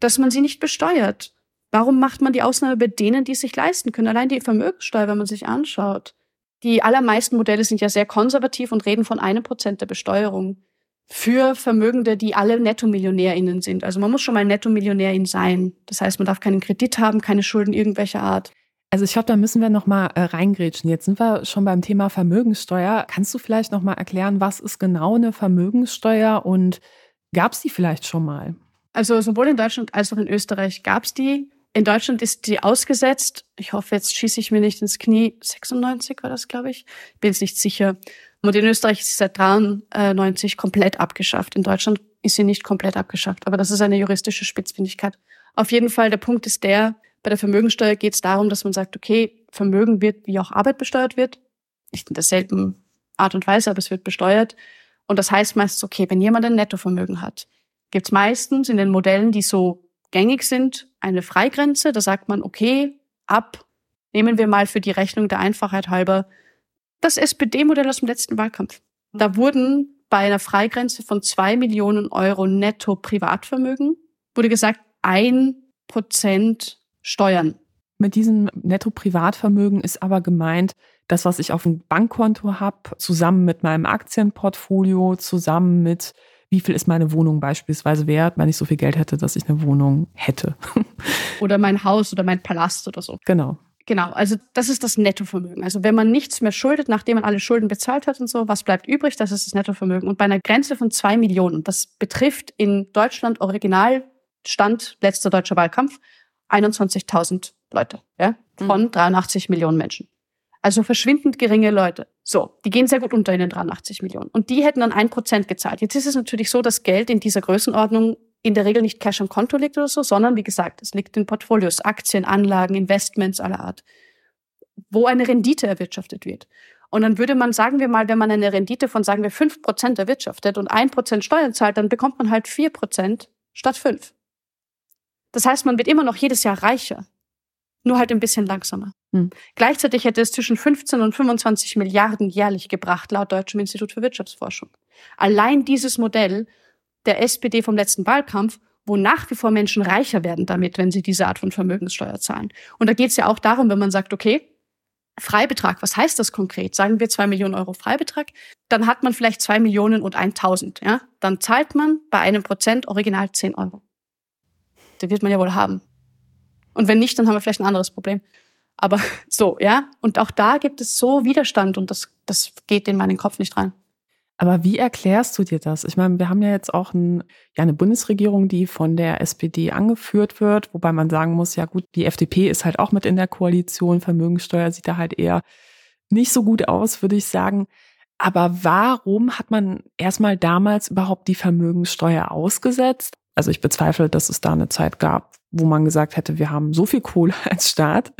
dass man sie nicht besteuert? Warum macht man die Ausnahme bei denen, die es sich leisten können? Allein die Vermögenssteuer, wenn man sich anschaut. Die allermeisten Modelle sind ja sehr konservativ und reden von einem Prozent der Besteuerung für Vermögende, die alle NettomillionärInnen sind. Also man muss schon mal Nettomillionärin sein. Das heißt, man darf keinen Kredit haben, keine Schulden irgendwelcher Art. Also ich glaube, da müssen wir noch mal äh, reingrätschen. Jetzt sind wir schon beim Thema Vermögenssteuer. Kannst du vielleicht noch mal erklären, was ist genau eine Vermögenssteuer und gab es die vielleicht schon mal? Also sowohl in Deutschland als auch in Österreich gab es die. In Deutschland ist die ausgesetzt. Ich hoffe, jetzt schieße ich mir nicht ins Knie. 96 war das, glaube ich. Bin jetzt nicht sicher. Und in Österreich ist sie seit 93 komplett abgeschafft. In Deutschland ist sie nicht komplett abgeschafft. Aber das ist eine juristische Spitzfindigkeit. Auf jeden Fall, der Punkt ist der, bei der Vermögensteuer geht es darum, dass man sagt, okay, Vermögen wird, wie auch Arbeit besteuert wird. Nicht in derselben Art und Weise, aber es wird besteuert. Und das heißt meistens, okay, wenn jemand ein Nettovermögen hat, gibt es meistens in den Modellen, die so gängig sind, eine Freigrenze. Da sagt man, okay, ab, nehmen wir mal für die Rechnung der Einfachheit halber das SPD-Modell aus dem letzten Wahlkampf. Da wurden bei einer Freigrenze von zwei Millionen Euro netto Privatvermögen, wurde gesagt, ein Prozent Steuern. Mit diesem Netto-Privatvermögen ist aber gemeint, das, was ich auf dem Bankkonto habe, zusammen mit meinem Aktienportfolio, zusammen mit wie viel ist meine Wohnung beispielsweise wert, wenn ich so viel Geld hätte, dass ich eine Wohnung hätte. *laughs* Oder mein Haus oder mein Palast oder so. Genau. Genau, also das ist das Nettovermögen. Also wenn man nichts mehr schuldet, nachdem man alle Schulden bezahlt hat und so, was bleibt übrig, das ist das Nettovermögen. Und bei einer Grenze von zwei Millionen, das betrifft in Deutschland Originalstand letzter deutscher Wahlkampf 21.000 Leute, ja, von 83 mhm. Millionen Menschen. Also verschwindend geringe Leute. So, die gehen sehr gut unter in den 83 Millionen. Und die hätten dann ein Prozent gezahlt. Jetzt ist es natürlich so, dass Geld in dieser Größenordnung in der Regel nicht Cash am Konto liegt oder so, sondern wie gesagt, es liegt in Portfolios, Aktien, Anlagen, Investments aller Art, wo eine Rendite erwirtschaftet wird. Und dann würde man, sagen wir mal, wenn man eine Rendite von, sagen wir, fünf Prozent erwirtschaftet und ein Prozent Steuern zahlt, dann bekommt man halt vier Prozent statt fünf. Das heißt, man wird immer noch jedes Jahr reicher nur halt ein bisschen langsamer. Hm. Gleichzeitig hätte es zwischen 15 und 25 Milliarden jährlich gebracht, laut Deutschem Institut für Wirtschaftsforschung. Allein dieses Modell der SPD vom letzten Wahlkampf, wo nach wie vor Menschen reicher werden damit, wenn sie diese Art von Vermögenssteuer zahlen. Und da geht es ja auch darum, wenn man sagt, okay, Freibetrag, was heißt das konkret? Sagen wir zwei Millionen Euro Freibetrag, dann hat man vielleicht zwei Millionen und 1000, ja? Dann zahlt man bei einem Prozent original zehn Euro. Den wird man ja wohl haben. Und wenn nicht, dann haben wir vielleicht ein anderes Problem. Aber *laughs* so, ja. Und auch da gibt es so Widerstand und das, das geht in meinen Kopf nicht rein. Aber wie erklärst du dir das? Ich meine, wir haben ja jetzt auch ein, ja, eine Bundesregierung, die von der SPD angeführt wird, wobei man sagen muss, ja gut, die FDP ist halt auch mit in der Koalition, Vermögenssteuer sieht da halt eher nicht so gut aus, würde ich sagen. Aber warum hat man erstmal damals überhaupt die Vermögenssteuer ausgesetzt? Also ich bezweifle, dass es da eine Zeit gab, wo man gesagt hätte, wir haben so viel Kohle *laughs* als Staat,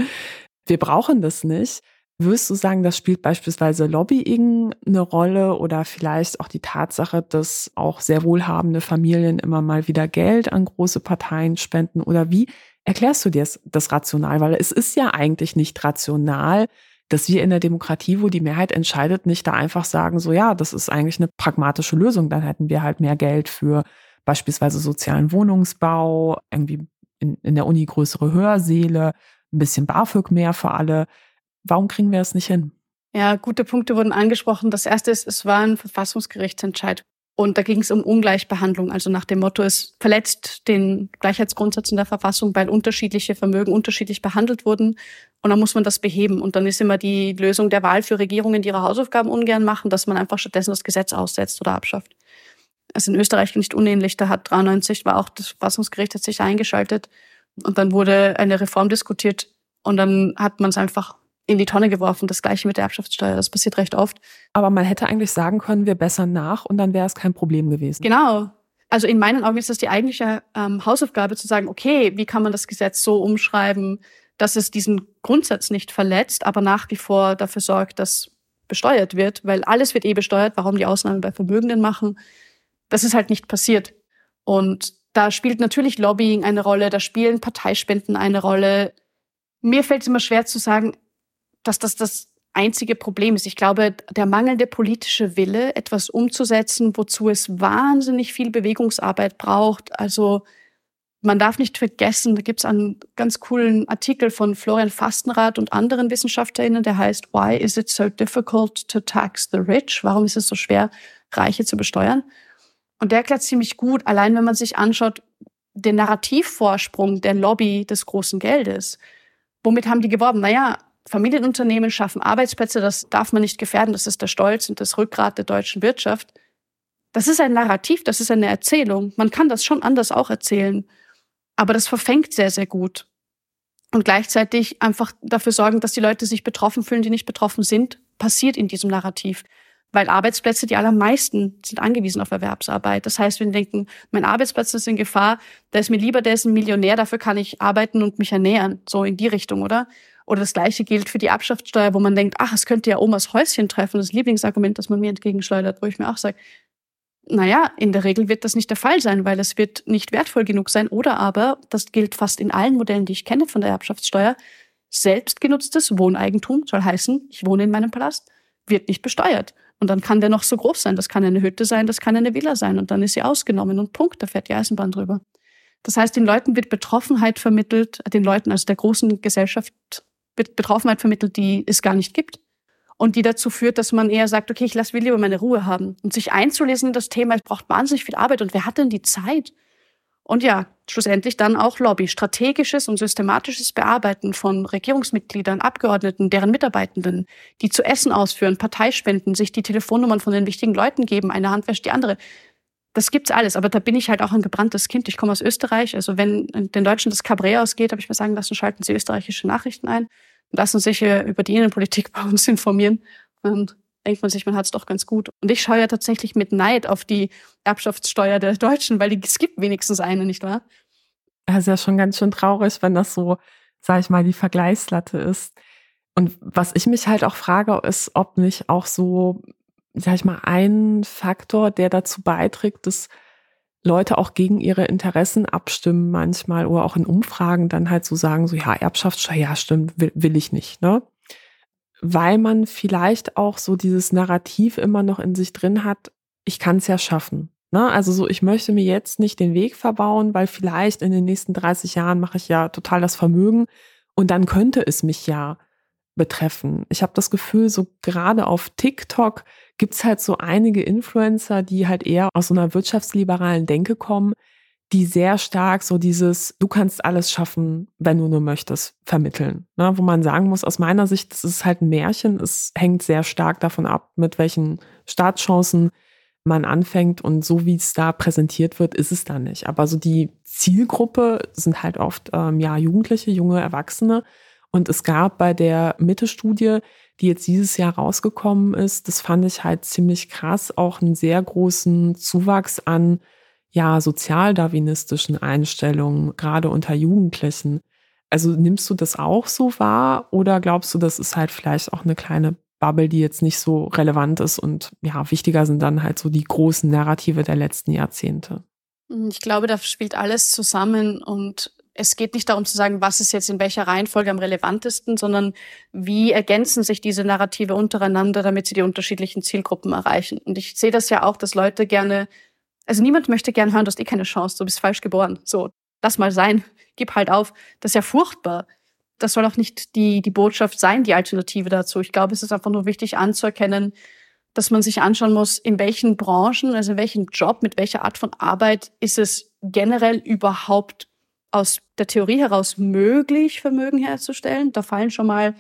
wir brauchen das nicht. Würdest du sagen, das spielt beispielsweise Lobbying eine Rolle oder vielleicht auch die Tatsache, dass auch sehr wohlhabende Familien immer mal wieder Geld an große Parteien spenden? Oder wie erklärst du dir das, das rational? Weil es ist ja eigentlich nicht rational, dass wir in der Demokratie, wo die Mehrheit entscheidet, nicht da einfach sagen, so ja, das ist eigentlich eine pragmatische Lösung, dann hätten wir halt mehr Geld für beispielsweise sozialen Wohnungsbau, irgendwie in, in der Uni größere Hörsäle, ein bisschen BAföG mehr für alle. Warum kriegen wir es nicht hin? Ja, gute Punkte wurden angesprochen. Das erste ist, es war ein Verfassungsgerichtsentscheid. Und da ging es um Ungleichbehandlung. Also nach dem Motto, es verletzt den Gleichheitsgrundsatz in der Verfassung, weil unterschiedliche Vermögen unterschiedlich behandelt wurden. Und dann muss man das beheben. Und dann ist immer die Lösung der Wahl für Regierungen, die ihre Hausaufgaben ungern machen, dass man einfach stattdessen das Gesetz aussetzt oder abschafft also in Österreich nicht unähnlich, da hat 93 war auch das Verfassungsgericht hat sich eingeschaltet und dann wurde eine Reform diskutiert und dann hat man es einfach in die Tonne geworfen. Das gleiche mit der Erbschaftssteuer, das passiert recht oft. Aber man hätte eigentlich sagen können, wir bessern nach und dann wäre es kein Problem gewesen. Genau. Also in meinen Augen ist das die eigentliche ähm, Hausaufgabe zu sagen, okay, wie kann man das Gesetz so umschreiben, dass es diesen Grundsatz nicht verletzt, aber nach wie vor dafür sorgt, dass besteuert wird, weil alles wird eh besteuert. Warum die Ausnahmen bei Vermögenden machen? Das ist halt nicht passiert. Und da spielt natürlich Lobbying eine Rolle, da spielen Parteispenden eine Rolle. Mir fällt es immer schwer zu sagen, dass das das einzige Problem ist. Ich glaube, der mangelnde politische Wille, etwas umzusetzen, wozu es wahnsinnig viel Bewegungsarbeit braucht. Also man darf nicht vergessen, da gibt es einen ganz coolen Artikel von Florian Fastenrath und anderen WissenschaftlerInnen, der heißt Why is it so difficult to tax the rich? Warum ist es so schwer, Reiche zu besteuern? Und der erklärt ziemlich gut, allein wenn man sich anschaut, den Narrativvorsprung der Lobby des großen Geldes. Womit haben die geworben? Naja, Familienunternehmen schaffen Arbeitsplätze, das darf man nicht gefährden, das ist der Stolz und das Rückgrat der deutschen Wirtschaft. Das ist ein Narrativ, das ist eine Erzählung. Man kann das schon anders auch erzählen, aber das verfängt sehr, sehr gut. Und gleichzeitig einfach dafür sorgen, dass die Leute sich betroffen fühlen, die nicht betroffen sind, passiert in diesem Narrativ weil Arbeitsplätze, die allermeisten sind angewiesen auf Erwerbsarbeit. Das heißt, wenn wir denken, mein Arbeitsplatz ist in Gefahr, da ist mir lieber, ein Millionär, dafür kann ich arbeiten und mich ernähren. So in die Richtung, oder? Oder das Gleiche gilt für die Abschaftssteuer, wo man denkt, ach, es könnte ja Omas Häuschen treffen, das Lieblingsargument, das man mir entgegenschleudert, wo ich mir auch sage, naja, in der Regel wird das nicht der Fall sein, weil es wird nicht wertvoll genug sein. Oder aber, das gilt fast in allen Modellen, die ich kenne von der Erbschaftssteuer, selbstgenutztes Wohneigentum soll heißen, ich wohne in meinem Palast, wird nicht besteuert. Und dann kann der noch so groß sein. Das kann eine Hütte sein, das kann eine Villa sein. Und dann ist sie ausgenommen und Punkt, da fährt die Eisenbahn drüber. Das heißt, den Leuten wird Betroffenheit vermittelt, den Leuten, also der großen Gesellschaft, wird Betroffenheit vermittelt, die es gar nicht gibt. Und die dazu führt, dass man eher sagt, okay, ich lasse lieber meine Ruhe haben. Und sich einzulesen in das Thema, es braucht wahnsinnig viel Arbeit. Und wer hat denn die Zeit? Und ja, schlussendlich dann auch Lobby, strategisches und systematisches Bearbeiten von Regierungsmitgliedern, Abgeordneten, deren Mitarbeitenden, die zu Essen ausführen, Parteispenden, sich die Telefonnummern von den wichtigen Leuten geben, eine Hand wäscht die andere. Das gibt's alles, aber da bin ich halt auch ein gebranntes Kind. Ich komme aus Österreich, also wenn den Deutschen das Cabaret ausgeht, habe ich mir sagen lassen, schalten Sie österreichische Nachrichten ein und lassen sich über die Innenpolitik bei uns informieren. Und denkt man sich, man hat es doch ganz gut. Und ich schaue ja tatsächlich mit Neid auf die Erbschaftssteuer der Deutschen, weil die, es gibt wenigstens eine, nicht wahr? Das ist ja schon ganz schön traurig, wenn das so, sag ich mal, die Vergleichslatte ist. Und was ich mich halt auch frage, ist, ob nicht auch so, sag ich mal, ein Faktor, der dazu beiträgt, dass Leute auch gegen ihre Interessen abstimmen manchmal oder auch in Umfragen dann halt so sagen, so ja, Erbschaftssteuer, ja, stimmt, will, will ich nicht, ne? Weil man vielleicht auch so dieses Narrativ immer noch in sich drin hat, ich kann es ja schaffen. Ne? Also so, ich möchte mir jetzt nicht den Weg verbauen, weil vielleicht in den nächsten 30 Jahren mache ich ja total das Vermögen und dann könnte es mich ja betreffen. Ich habe das Gefühl, so gerade auf TikTok gibt's halt so einige Influencer, die halt eher aus so einer wirtschaftsliberalen Denke kommen, die sehr stark so dieses, du kannst alles schaffen, wenn du nur möchtest, vermitteln. Ne? Wo man sagen muss, aus meiner Sicht, das ist halt ein Märchen. Es hängt sehr stark davon ab, mit welchen Startchancen man anfängt und so wie es da präsentiert wird, ist es da nicht. Aber so die Zielgruppe sind halt oft ähm, ja Jugendliche, junge Erwachsene. Und es gab bei der Mitte-Studie, die jetzt dieses Jahr rausgekommen ist, das fand ich halt ziemlich krass, auch einen sehr großen Zuwachs an ja, sozialdarwinistischen Einstellungen, gerade unter Jugendlichen. Also nimmst du das auch so wahr oder glaubst du, das ist halt vielleicht auch eine kleine Bubble, die jetzt nicht so relevant ist und ja, wichtiger sind dann halt so die großen Narrative der letzten Jahrzehnte? Ich glaube, da spielt alles zusammen und es geht nicht darum zu sagen, was ist jetzt in welcher Reihenfolge am relevantesten, sondern wie ergänzen sich diese Narrative untereinander, damit sie die unterschiedlichen Zielgruppen erreichen. Und ich sehe das ja auch, dass Leute gerne also niemand möchte gern hören, du hast eh keine Chance, du bist falsch geboren. So, lass mal sein, gib halt auf. Das ist ja furchtbar. Das soll auch nicht die, die Botschaft sein, die Alternative dazu. Ich glaube, es ist einfach nur wichtig anzuerkennen, dass man sich anschauen muss, in welchen Branchen, also in welchem Job, mit welcher Art von Arbeit ist es generell überhaupt aus der Theorie heraus möglich, Vermögen herzustellen. Da fallen schon mal,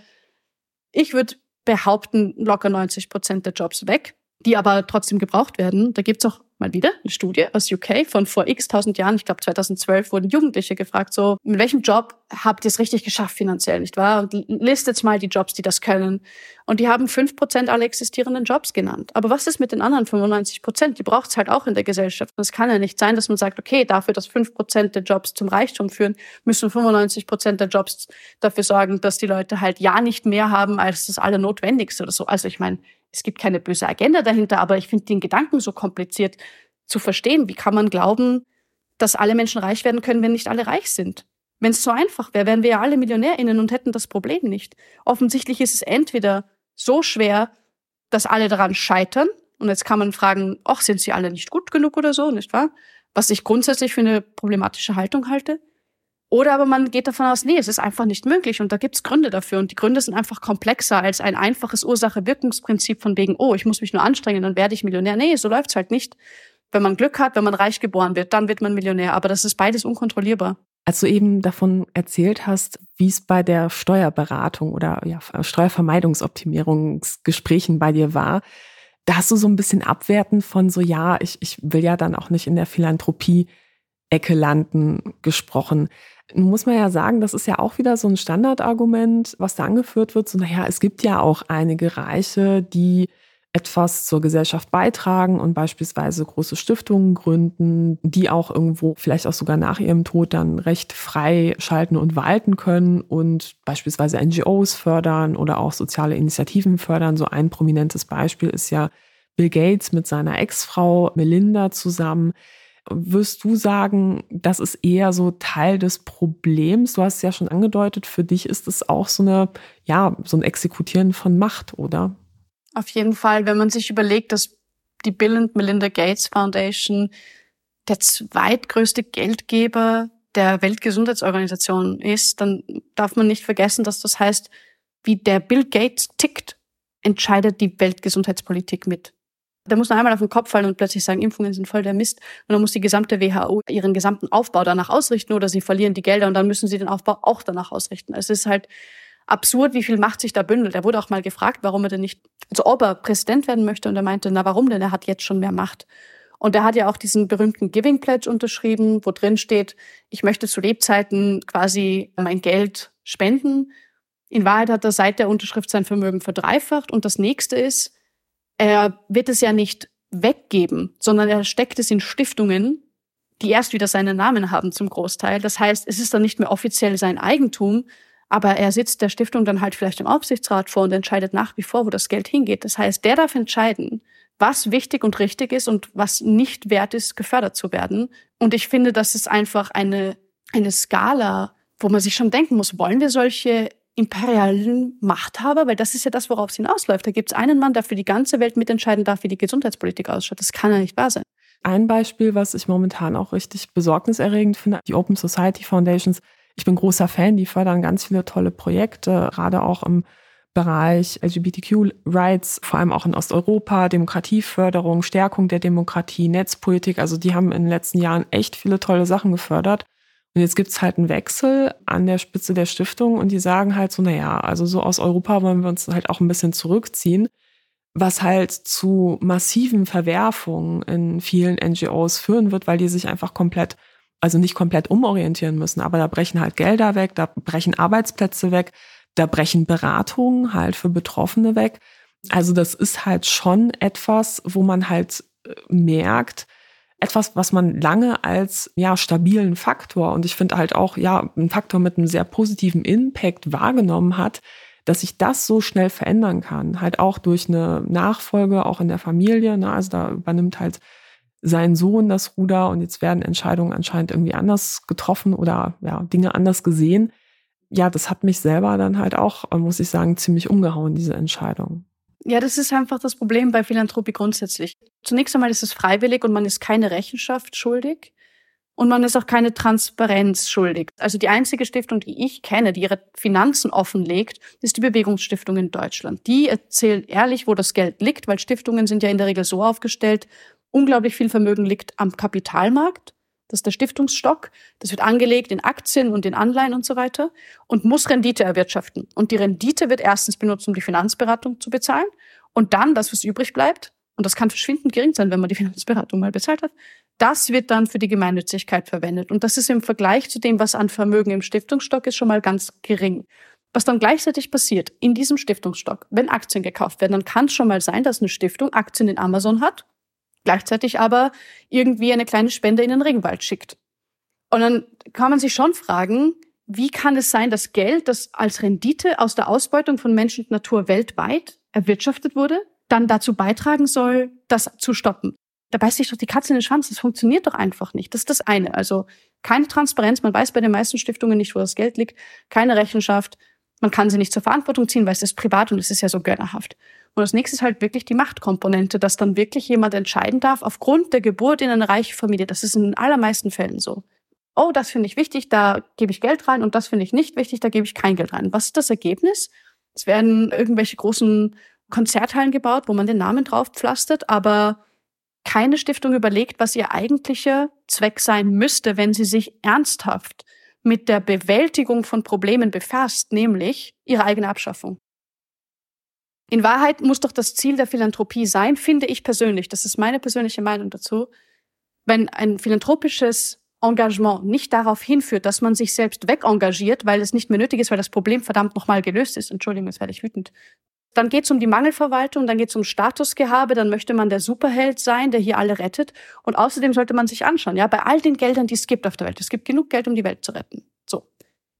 ich würde behaupten, locker 90 Prozent der Jobs weg, die aber trotzdem gebraucht werden. Da gibt's auch mal wieder eine Studie aus UK von vor x tausend Jahren, ich glaube 2012, wurden Jugendliche gefragt, so, mit welchem Job habt ihr es richtig geschafft finanziell, nicht wahr? Und listet mal die Jobs, die das können. Und die haben fünf Prozent aller existierenden Jobs genannt. Aber was ist mit den anderen 95 Prozent? Die braucht es halt auch in der Gesellschaft. Und es kann ja nicht sein, dass man sagt, okay, dafür, dass fünf Prozent der Jobs zum Reichtum führen, müssen 95 Prozent der Jobs dafür sorgen, dass die Leute halt ja nicht mehr haben als das Allernotwendigste oder so. Also ich meine, es gibt keine böse Agenda dahinter, aber ich finde den Gedanken so kompliziert zu verstehen. Wie kann man glauben, dass alle Menschen reich werden können, wenn nicht alle reich sind? Wenn es so einfach wäre, wären wir ja alle MillionärInnen und hätten das Problem nicht. Offensichtlich ist es entweder so schwer, dass alle daran scheitern. Und jetzt kann man fragen, ach, sind sie alle nicht gut genug oder so, nicht wahr? Was ich grundsätzlich für eine problematische Haltung halte. Oder aber man geht davon aus, nee, es ist einfach nicht möglich und da gibt's Gründe dafür. Und die Gründe sind einfach komplexer als ein einfaches Ursache-Wirkungsprinzip von wegen, oh, ich muss mich nur anstrengen, dann werde ich Millionär. Nee, so läuft's halt nicht. Wenn man Glück hat, wenn man reich geboren wird, dann wird man Millionär. Aber das ist beides unkontrollierbar. Als du eben davon erzählt hast, wie es bei der Steuerberatung oder ja, Steuervermeidungsoptimierungsgesprächen bei dir war, da hast du so ein bisschen abwertend von so, ja, ich, ich will ja dann auch nicht in der Philanthropie-Ecke landen, gesprochen. Nun muss man ja sagen, das ist ja auch wieder so ein Standardargument, was da angeführt wird. So, naja, es gibt ja auch einige Reiche, die etwas zur Gesellschaft beitragen und beispielsweise große Stiftungen gründen, die auch irgendwo vielleicht auch sogar nach ihrem Tod dann recht frei schalten und walten können und beispielsweise NGOs fördern oder auch soziale Initiativen fördern. So ein prominentes Beispiel ist ja Bill Gates mit seiner Ex-Frau Melinda zusammen. Wirst du sagen, das ist eher so Teil des Problems? Du hast es ja schon angedeutet, für dich ist es auch so eine, ja, so ein Exekutieren von Macht, oder? Auf jeden Fall, wenn man sich überlegt, dass die Bill and Melinda Gates Foundation der zweitgrößte Geldgeber der Weltgesundheitsorganisation ist, dann darf man nicht vergessen, dass das heißt, wie der Bill Gates tickt, entscheidet die Weltgesundheitspolitik mit. Da muss man einmal auf den Kopf fallen und plötzlich sagen, Impfungen sind voll der Mist. Und dann muss die gesamte WHO ihren gesamten Aufbau danach ausrichten oder sie verlieren die Gelder und dann müssen sie den Aufbau auch danach ausrichten. Es ist halt absurd, wie viel Macht sich da bündelt. Er wurde auch mal gefragt, warum er denn nicht, also ob er Präsident werden möchte und er meinte, na warum denn? Er hat jetzt schon mehr Macht. Und er hat ja auch diesen berühmten Giving Pledge unterschrieben, wo drin steht, ich möchte zu Lebzeiten quasi mein Geld spenden. In Wahrheit hat er seit der Unterschrift sein Vermögen verdreifacht. Und das nächste ist, er wird es ja nicht weggeben, sondern er steckt es in Stiftungen, die erst wieder seinen Namen haben zum Großteil. Das heißt, es ist dann nicht mehr offiziell sein Eigentum, aber er sitzt der Stiftung dann halt vielleicht im Aufsichtsrat vor und entscheidet nach wie vor, wo das Geld hingeht. Das heißt, der darf entscheiden, was wichtig und richtig ist und was nicht wert ist, gefördert zu werden. Und ich finde, das ist einfach eine, eine Skala, wo man sich schon denken muss, wollen wir solche imperialen Machthaber? Weil das ist ja das, worauf es hinausläuft. Da gibt es einen Mann, der für die ganze Welt mitentscheiden darf, wie die Gesundheitspolitik ausschaut. Das kann ja nicht wahr sein. Ein Beispiel, was ich momentan auch richtig besorgniserregend finde, die Open Society Foundations. Ich bin großer Fan, die fördern ganz viele tolle Projekte, gerade auch im Bereich LGBTQ-Rights, vor allem auch in Osteuropa, Demokratieförderung, Stärkung der Demokratie, Netzpolitik. Also die haben in den letzten Jahren echt viele tolle Sachen gefördert. Und jetzt gibt's halt einen Wechsel an der Spitze der Stiftung und die sagen halt so, naja, also so aus Europa wollen wir uns halt auch ein bisschen zurückziehen, was halt zu massiven Verwerfungen in vielen NGOs führen wird, weil die sich einfach komplett, also nicht komplett umorientieren müssen, aber da brechen halt Gelder weg, da brechen Arbeitsplätze weg, da brechen Beratungen halt für Betroffene weg. Also das ist halt schon etwas, wo man halt äh, merkt, etwas, was man lange als ja stabilen Faktor und ich finde halt auch ja ein Faktor mit einem sehr positiven Impact wahrgenommen hat, dass sich das so schnell verändern kann, halt auch durch eine Nachfolge auch in der Familie. Ne? Also da übernimmt halt sein Sohn das Ruder und jetzt werden Entscheidungen anscheinend irgendwie anders getroffen oder ja Dinge anders gesehen ja, das hat mich selber dann halt auch, äh, muss ich sagen, ziemlich umgehauen, diese Entscheidung. Ja, das ist einfach das Problem bei Philanthropie grundsätzlich. Zunächst einmal ist es freiwillig und man ist keine Rechenschaft schuldig. Und man ist auch keine Transparenz schuldig. Also die einzige Stiftung, die ich kenne, die ihre Finanzen offenlegt, ist die Bewegungsstiftung in Deutschland. Die erzählen ehrlich, wo das Geld liegt, weil Stiftungen sind ja in der Regel so aufgestellt, unglaublich viel Vermögen liegt am Kapitalmarkt das ist der Stiftungsstock. Das wird angelegt in Aktien und in Anleihen und so weiter und muss Rendite erwirtschaften. Und die Rendite wird erstens benutzt, um die Finanzberatung zu bezahlen. Und dann das, was übrig bleibt, und das kann verschwindend gering sein, wenn man die *laughs* Finanzberatung mal bezahlt hat, das wird dann für die Gemeinnützigkeit verwendet. Und das ist im Vergleich zu dem, was an Vermögen im Stiftungsstock ist, schon mal ganz gering. Was dann gleichzeitig passiert in diesem Stiftungsstock, wenn Aktien gekauft werden, dann kann es schon mal sein, dass eine Stiftung Aktien in Amazon hat gleichzeitig aber irgendwie eine kleine Spende in den Regenwald schickt. Und dann kann man sich schon fragen, wie kann es sein, dass Geld, das als Rendite aus der Ausbeutung von Mensch und Natur weltweit erwirtschaftet wurde, dann dazu beitragen soll, das zu stoppen? Da beißt sich doch die Katze in den Schwanz. Das funktioniert doch einfach nicht. Das ist das eine. Also keine Transparenz. Man weiß bei den meisten Stiftungen nicht, wo das Geld liegt. Keine Rechenschaft. Man kann sie nicht zur Verantwortung ziehen, weil es ist privat und es ist ja so gönnerhaft. Und das nächste ist halt wirklich die Machtkomponente, dass dann wirklich jemand entscheiden darf, aufgrund der Geburt in eine reiche Familie. Das ist in den allermeisten Fällen so. Oh, das finde ich wichtig, da gebe ich Geld rein und das finde ich nicht wichtig, da gebe ich kein Geld rein. Was ist das Ergebnis? Es werden irgendwelche großen Konzerthallen gebaut, wo man den Namen drauf pflastert, aber keine Stiftung überlegt, was ihr eigentlicher Zweck sein müsste, wenn sie sich ernsthaft mit der Bewältigung von Problemen befasst, nämlich ihre eigene Abschaffung. In Wahrheit muss doch das Ziel der Philanthropie sein, finde ich persönlich, das ist meine persönliche Meinung dazu, wenn ein philanthropisches Engagement nicht darauf hinführt, dass man sich selbst wegengagiert, weil es nicht mehr nötig ist, weil das Problem verdammt nochmal gelöst ist. Entschuldigung, jetzt werde ich wütend. Dann geht es um die Mangelverwaltung, dann geht es um Statusgehabe, dann möchte man der Superheld sein, der hier alle rettet. Und außerdem sollte man sich anschauen, ja, bei all den Geldern, die es gibt auf der Welt, es gibt genug Geld, um die Welt zu retten. So.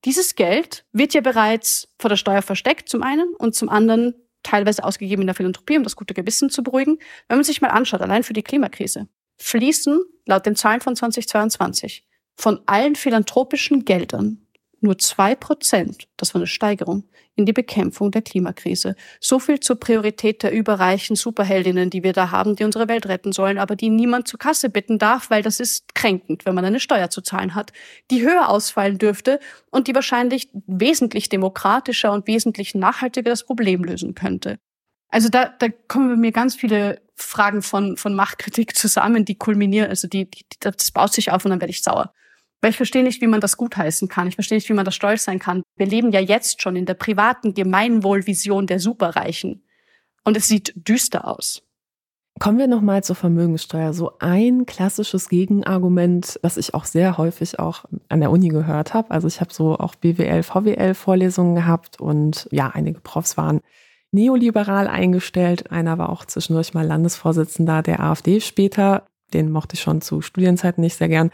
Dieses Geld wird ja bereits vor der Steuer versteckt, zum einen, und zum anderen teilweise ausgegeben in der Philanthropie, um das gute Gewissen zu beruhigen. Wenn man sich mal anschaut, allein für die Klimakrise, fließen laut den Zahlen von 2022 von allen philanthropischen Geldern nur zwei Prozent, das war eine Steigerung, in die Bekämpfung der Klimakrise. So viel zur Priorität der überreichen Superheldinnen, die wir da haben, die unsere Welt retten sollen, aber die niemand zur Kasse bitten darf, weil das ist kränkend, wenn man eine Steuer zu zahlen hat, die höher ausfallen dürfte und die wahrscheinlich wesentlich demokratischer und wesentlich nachhaltiger das Problem lösen könnte. Also da, da kommen bei mir ganz viele Fragen von, von Machtkritik zusammen, die kulminieren, also die, die, das baut sich auf und dann werde ich sauer. Weil ich verstehe nicht, wie man das gutheißen kann. Ich verstehe nicht, wie man da stolz sein kann. Wir leben ja jetzt schon in der privaten Gemeinwohlvision der Superreichen. Und es sieht düster aus. Kommen wir nochmal zur Vermögenssteuer. So ein klassisches Gegenargument, das ich auch sehr häufig auch an der Uni gehört habe. Also ich habe so auch BWL, VWL Vorlesungen gehabt und ja, einige Profs waren neoliberal eingestellt. Einer war auch zwischendurch mal Landesvorsitzender der AfD später. Den mochte ich schon zu Studienzeiten nicht sehr gern.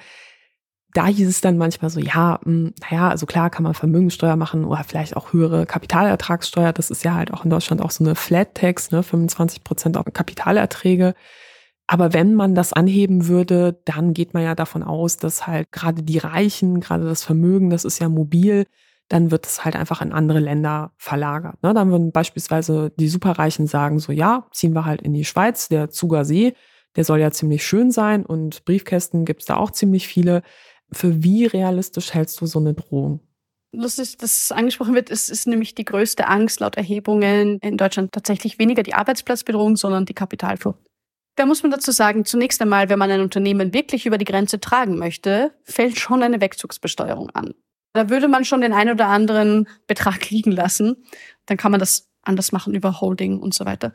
Da hieß es dann manchmal so, ja, hm, naja, also klar kann man Vermögenssteuer machen oder vielleicht auch höhere Kapitalertragssteuer. Das ist ja halt auch in Deutschland auch so eine Flat Tax, ne, 25 Prozent auf Kapitalerträge. Aber wenn man das anheben würde, dann geht man ja davon aus, dass halt gerade die Reichen, gerade das Vermögen, das ist ja mobil, dann wird es halt einfach in andere Länder verlagert. Ne? Dann würden beispielsweise die Superreichen sagen, so ja, ziehen wir halt in die Schweiz, der Zuger See, der soll ja ziemlich schön sein und Briefkästen gibt es da auch ziemlich viele. Für wie realistisch hältst du so eine Drohung? Lustig, dass es angesprochen wird, es ist nämlich die größte Angst laut Erhebungen in Deutschland tatsächlich weniger die Arbeitsplatzbedrohung, sondern die Kapitalflucht. Da muss man dazu sagen, zunächst einmal, wenn man ein Unternehmen wirklich über die Grenze tragen möchte, fällt schon eine Wegzugsbesteuerung an. Da würde man schon den einen oder anderen Betrag *laughs* liegen lassen. Dann kann man das anders machen über Holding und so weiter.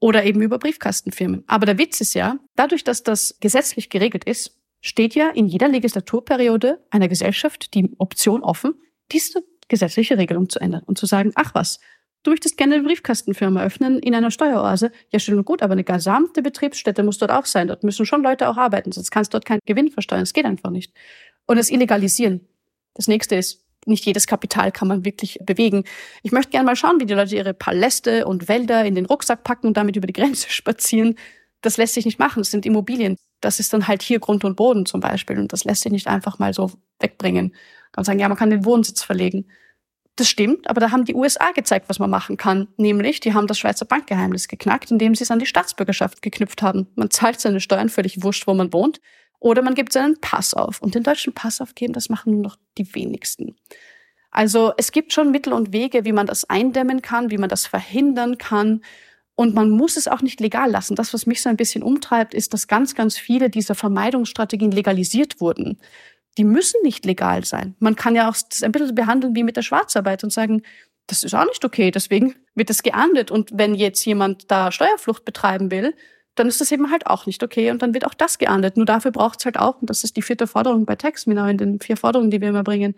Oder eben über Briefkastenfirmen. Aber der Witz ist ja, dadurch, dass das gesetzlich geregelt ist, steht ja in jeder Legislaturperiode einer Gesellschaft die Option offen, diese gesetzliche Regelung zu ändern und zu sagen, ach was, du möchtest gerne eine Briefkastenfirma öffnen in einer Steueroase. Ja, schön und gut, aber eine gesamte Betriebsstätte muss dort auch sein. Dort müssen schon Leute auch arbeiten, sonst kannst du dort keinen Gewinn versteuern. Das geht einfach nicht. Und das Illegalisieren das nächste ist, nicht jedes Kapital kann man wirklich bewegen. Ich möchte gerne mal schauen, wie die Leute ihre Paläste und Wälder in den Rucksack packen und damit über die Grenze *laughs* spazieren. Das lässt sich nicht machen. Das sind Immobilien. Das ist dann halt hier Grund und Boden zum Beispiel. Und das lässt sich nicht einfach mal so wegbringen. Man kann sagen, ja, man kann den Wohnsitz verlegen. Das stimmt, aber da haben die USA gezeigt, was man machen kann. Nämlich, die haben das Schweizer Bankgeheimnis geknackt, indem sie es an die Staatsbürgerschaft geknüpft haben. Man zahlt seine Steuern völlig wurscht, wo man wohnt. Oder man gibt seinen Pass auf. Und den deutschen Pass aufgeben, das machen nur noch die wenigsten. Also es gibt schon Mittel und Wege, wie man das eindämmen kann, wie man das verhindern kann. Und man muss es auch nicht legal lassen. Das, was mich so ein bisschen umtreibt, ist, dass ganz, ganz viele dieser Vermeidungsstrategien legalisiert wurden. Die müssen nicht legal sein. Man kann ja auch das ein bisschen behandeln wie mit der Schwarzarbeit und sagen, das ist auch nicht okay. Deswegen wird es geahndet. Und wenn jetzt jemand da Steuerflucht betreiben will, dann ist das eben halt auch nicht okay und dann wird auch das geahndet. Nur dafür braucht es halt auch, und das ist die vierte Forderung bei Text, genau in den vier Forderungen, die wir immer bringen,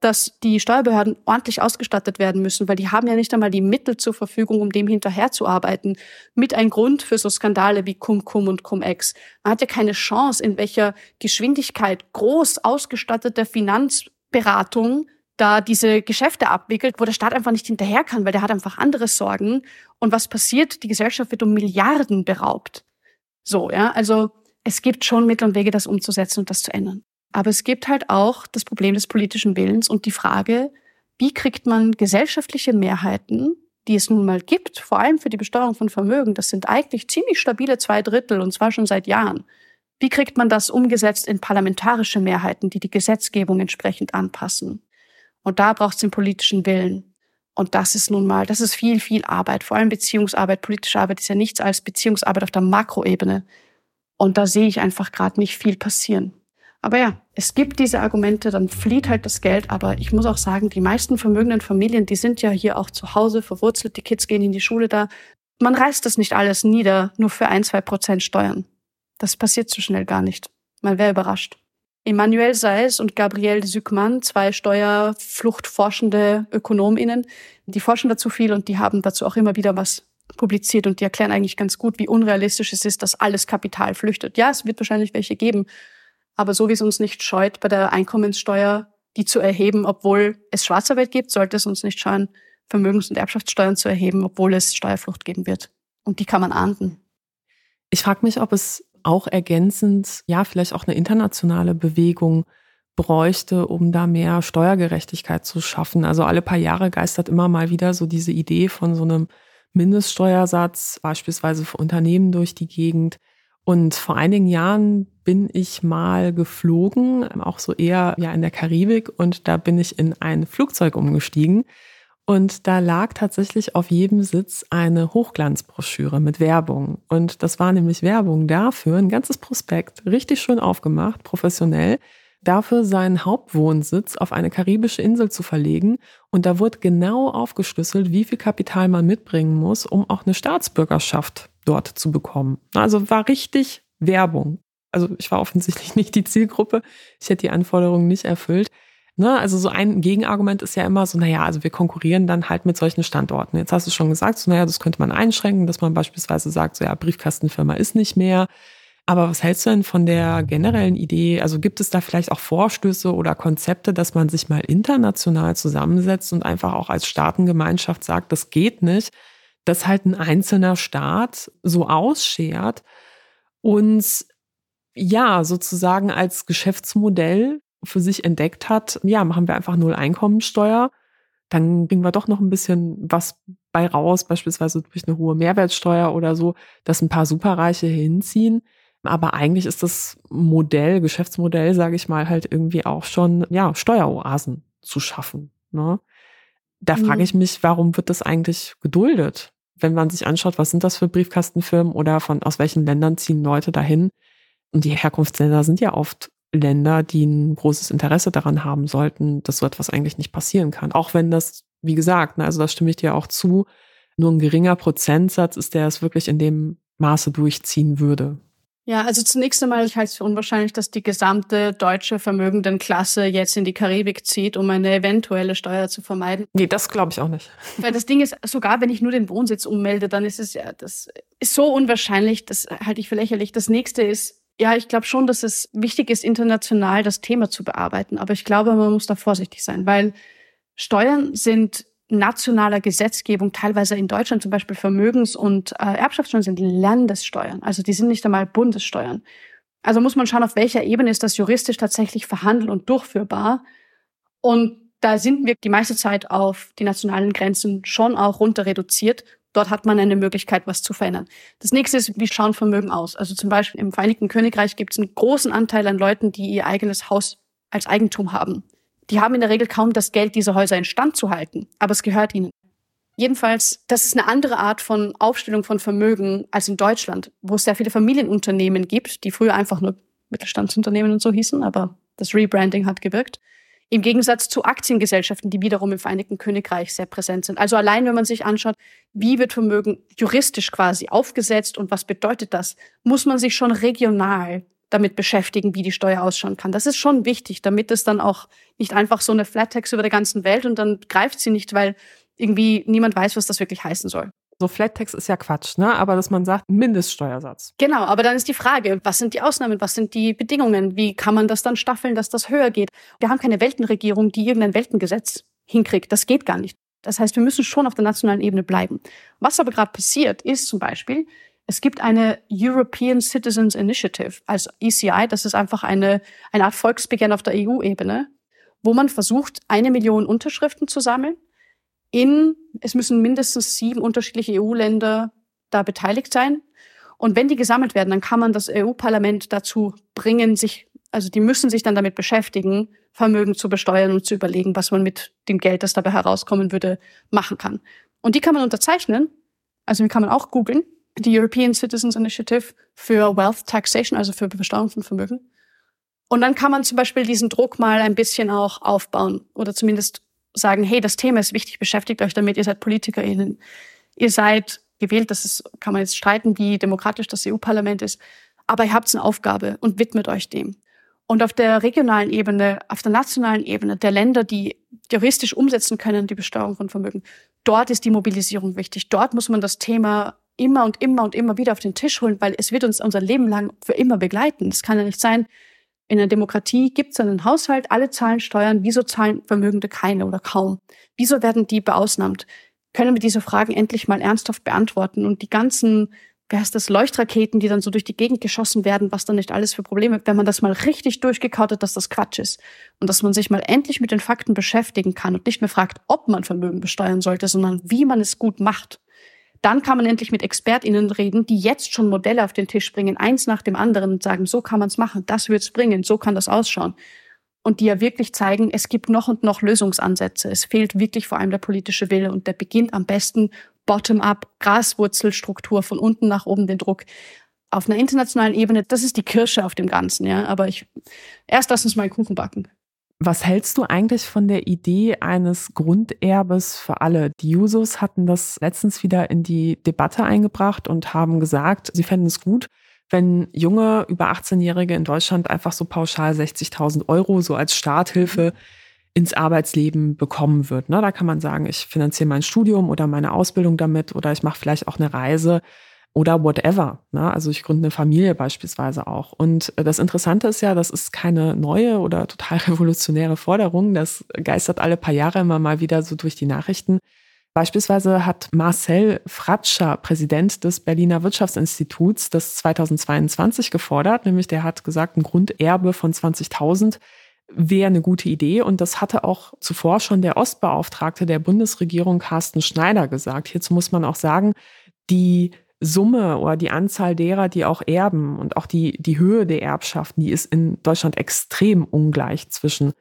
dass die Steuerbehörden ordentlich ausgestattet werden müssen, weil die haben ja nicht einmal die Mittel zur Verfügung, um dem hinterherzuarbeiten. Mit ein Grund für so Skandale wie Cum-Cum und Cum-Ex. Man hat ja keine Chance, in welcher Geschwindigkeit groß ausgestattete Finanzberatung da diese Geschäfte abwickelt, wo der Staat einfach nicht hinterher kann, weil der hat einfach andere Sorgen. Und was passiert? Die Gesellschaft wird um Milliarden beraubt. So, ja, also es gibt schon Mittel und Wege, das umzusetzen und das zu ändern. Aber es gibt halt auch das Problem des politischen Willens und die Frage, wie kriegt man gesellschaftliche Mehrheiten, die es nun mal gibt, vor allem für die Besteuerung von Vermögen, das sind eigentlich ziemlich stabile zwei Drittel und zwar schon seit Jahren. Wie kriegt man das umgesetzt in parlamentarische Mehrheiten, die die Gesetzgebung entsprechend anpassen? Und da braucht es den politischen Willen. Und das ist nun mal, das ist viel, viel Arbeit. Vor allem Beziehungsarbeit, politische Arbeit ist ja nichts als Beziehungsarbeit auf der Makroebene. Und da sehe ich einfach gerade nicht viel passieren. Aber ja, es gibt diese Argumente, dann flieht halt das Geld. Aber ich muss auch sagen, die meisten vermögenden Familien, die sind ja hier auch zu Hause verwurzelt. Die Kids gehen in die Schule da. Man reißt das nicht alles nieder, nur für ein, zwei Prozent Steuern. Das passiert so schnell gar nicht. Man wäre überrascht. Emmanuel Seis und Gabriel Sückmann, zwei steuerfluchtforschende Ökonominnen, die forschen dazu viel und die haben dazu auch immer wieder was publiziert und die erklären eigentlich ganz gut, wie unrealistisch es ist, dass alles Kapital flüchtet. Ja, es wird wahrscheinlich welche geben, aber so wie es uns nicht scheut, bei der Einkommenssteuer die zu erheben, obwohl es Schwarzarbeit gibt, sollte es uns nicht scheuen, Vermögens- und Erbschaftssteuern zu erheben, obwohl es Steuerflucht geben wird. Und die kann man ahnden. Ich frage mich, ob es auch ergänzend, ja, vielleicht auch eine internationale Bewegung bräuchte, um da mehr Steuergerechtigkeit zu schaffen. Also alle paar Jahre geistert immer mal wieder so diese Idee von so einem Mindeststeuersatz, beispielsweise für Unternehmen durch die Gegend. Und vor einigen Jahren bin ich mal geflogen, auch so eher ja in der Karibik, und da bin ich in ein Flugzeug umgestiegen. Und da lag tatsächlich auf jedem Sitz eine Hochglanzbroschüre mit Werbung. Und das war nämlich Werbung dafür, ein ganzes Prospekt, richtig schön aufgemacht, professionell, dafür seinen Hauptwohnsitz auf eine karibische Insel zu verlegen. Und da wurde genau aufgeschlüsselt, wie viel Kapital man mitbringen muss, um auch eine Staatsbürgerschaft dort zu bekommen. Also war richtig Werbung. Also ich war offensichtlich *laughs* nicht die Zielgruppe. Ich hätte die Anforderungen nicht erfüllt. Ne? Also so ein Gegenargument ist ja immer so, naja, also wir konkurrieren dann halt mit solchen Standorten. Jetzt hast du schon gesagt, so, naja, das könnte man einschränken, dass man beispielsweise sagt, so ja, Briefkastenfirma ist nicht mehr. Aber was hältst du denn von der generellen Idee? Also gibt es da vielleicht auch Vorstöße oder Konzepte, dass man sich mal international zusammensetzt und einfach auch als Staatengemeinschaft sagt, das geht nicht, dass halt ein einzelner Staat so ausschert und ja, sozusagen als Geschäftsmodell für sich entdeckt hat, ja, machen wir einfach null Einkommensteuer, dann bringen wir doch noch ein bisschen was bei raus, beispielsweise durch eine hohe Mehrwertsteuer oder so, dass ein paar Superreiche hinziehen. Aber eigentlich ist das Modell, Geschäftsmodell, sage ich mal, halt irgendwie auch schon, ja, Steueroasen zu schaffen. Ne? Da mhm. frage ich mich, warum wird das eigentlich geduldet? Wenn man sich anschaut, was sind das für Briefkastenfirmen oder von aus welchen Ländern ziehen Leute dahin? Und die Herkunftsländer sind ja oft Länder, die ein großes Interesse daran haben sollten, dass so etwas eigentlich nicht passieren kann. Auch wenn das, wie gesagt, ne, also da stimme ich dir auch zu, nur ein geringer Prozentsatz ist, der es wirklich in dem Maße durchziehen würde. Ja, also zunächst einmal, ich halte es für unwahrscheinlich, dass die gesamte deutsche Vermögendenklasse jetzt in die Karibik zieht, um eine eventuelle Steuer zu vermeiden. Nee, das glaube ich auch nicht. *laughs* Weil das Ding ist, sogar wenn ich nur den Wohnsitz ummelde, dann ist es ja, das ist so unwahrscheinlich, das halte ich für lächerlich. Das nächste ist, ja, ich glaube schon, dass es wichtig ist, international das Thema zu bearbeiten. Aber ich glaube, man muss da vorsichtig sein, weil Steuern sind nationaler Gesetzgebung, teilweise in Deutschland zum Beispiel Vermögens- und äh, Erbschaftssteuern sind Landessteuern. Also die sind nicht einmal Bundessteuern. Also muss man schauen, auf welcher Ebene ist das juristisch tatsächlich verhandelt und durchführbar. Und da sind wir die meiste Zeit auf die nationalen Grenzen schon auch runter reduziert. Dort hat man eine Möglichkeit, was zu verändern. Das nächste ist, wie schauen Vermögen aus? Also zum Beispiel im Vereinigten Königreich gibt es einen großen Anteil an Leuten, die ihr eigenes Haus als Eigentum haben. Die haben in der Regel kaum das Geld, diese Häuser in Stand zu halten, aber es gehört ihnen. Jedenfalls, das ist eine andere Art von Aufstellung von Vermögen als in Deutschland, wo es sehr viele Familienunternehmen gibt, die früher einfach nur Mittelstandsunternehmen und so hießen, aber das Rebranding hat gewirkt. Im Gegensatz zu Aktiengesellschaften, die wiederum im Vereinigten Königreich sehr präsent sind. Also allein, wenn man sich anschaut, wie wird Vermögen juristisch quasi aufgesetzt und was bedeutet das, muss man sich schon regional damit beschäftigen, wie die Steuer ausschauen kann. Das ist schon wichtig, damit es dann auch nicht einfach so eine Flat Tax über der ganzen Welt und dann greift sie nicht, weil irgendwie niemand weiß, was das wirklich heißen soll. So Flat Tax ist ja Quatsch, ne? Aber dass man sagt, Mindeststeuersatz. Genau, aber dann ist die Frage, was sind die Ausnahmen, was sind die Bedingungen? Wie kann man das dann staffeln, dass das höher geht? Wir haben keine Weltenregierung, die irgendein Weltengesetz hinkriegt. Das geht gar nicht. Das heißt, wir müssen schon auf der nationalen Ebene bleiben. Was aber gerade passiert, ist zum Beispiel, es gibt eine European Citizens Initiative, also ECI, das ist einfach eine, eine Art Volksbegehren auf der EU-Ebene, wo man versucht, eine Million Unterschriften zu sammeln in, es müssen mindestens sieben unterschiedliche EU-Länder da beteiligt sein. Und wenn die gesammelt werden, dann kann man das EU-Parlament dazu bringen, sich, also die müssen sich dann damit beschäftigen, Vermögen zu besteuern und zu überlegen, was man mit dem Geld, das dabei herauskommen würde, machen kann. Und die kann man unterzeichnen. Also die kann man auch googeln. Die European Citizens Initiative für Wealth Taxation, also für Besteuerung von Vermögen. Und dann kann man zum Beispiel diesen Druck mal ein bisschen auch aufbauen oder zumindest sagen, hey, das Thema ist wichtig, beschäftigt euch damit, ihr seid PolitikerInnen, ihr seid gewählt, das ist, kann man jetzt streiten, wie demokratisch das EU-Parlament ist, aber ihr habt eine Aufgabe und widmet euch dem. Und auf der regionalen Ebene, auf der nationalen Ebene der Länder, die juristisch umsetzen können, die Besteuerung von Vermögen, dort ist die Mobilisierung wichtig. Dort muss man das Thema immer und immer und immer wieder auf den Tisch holen, weil es wird uns unser Leben lang für immer begleiten. Es kann ja nicht sein, in der Demokratie gibt es einen Haushalt, alle zahlen Steuern. Wieso zahlen Vermögende keine oder kaum? Wieso werden die beausnahmt? Können wir diese Fragen endlich mal ernsthaft beantworten und die ganzen wie heißt das, Leuchtraketen, die dann so durch die Gegend geschossen werden, was dann nicht alles für Probleme, wenn man das mal richtig durchgekaut hat, dass das Quatsch ist. Und dass man sich mal endlich mit den Fakten beschäftigen kann und nicht mehr fragt, ob man Vermögen besteuern sollte, sondern wie man es gut macht. Dann kann man endlich mit ExpertInnen reden, die jetzt schon Modelle auf den Tisch bringen, eins nach dem anderen und sagen, so kann man es machen, das wird's bringen, so kann das ausschauen. Und die ja wirklich zeigen, es gibt noch und noch Lösungsansätze. Es fehlt wirklich vor allem der politische Wille und der beginnt am besten bottom-up, Graswurzelstruktur, von unten nach oben den Druck. Auf einer internationalen Ebene, das ist die Kirsche auf dem Ganzen, ja. Aber ich, erst lass uns mal einen Kuchen backen. Was hältst du eigentlich von der Idee eines Grunderbes für alle? Die Jusos hatten das letztens wieder in die Debatte eingebracht und haben gesagt, sie fänden es gut, wenn junge, über 18-Jährige in Deutschland einfach so pauschal 60.000 Euro so als Starthilfe ins Arbeitsleben bekommen wird. Da kann man sagen, ich finanziere mein Studium oder meine Ausbildung damit oder ich mache vielleicht auch eine Reise oder whatever. Ne? Also ich gründe eine Familie beispielsweise auch. Und äh, das Interessante ist ja, das ist keine neue oder total *laughs* revolutionäre Forderung. Das geistert alle paar Jahre immer mal wieder so durch die Nachrichten. Beispielsweise hat Marcel Fratscher, Präsident des Berliner Wirtschaftsinstituts, das 2022 gefordert, nämlich der hat gesagt, ein Grunderbe von 20.000 wäre eine gute Idee. Und das hatte auch zuvor schon der Ostbeauftragte der Bundesregierung, Carsten Schneider, gesagt. Hierzu muss man auch sagen, die Summe oder die Anzahl derer, die auch erben und auch die, die Höhe der Erbschaften, die ist in Deutschland extrem ungleich zwischen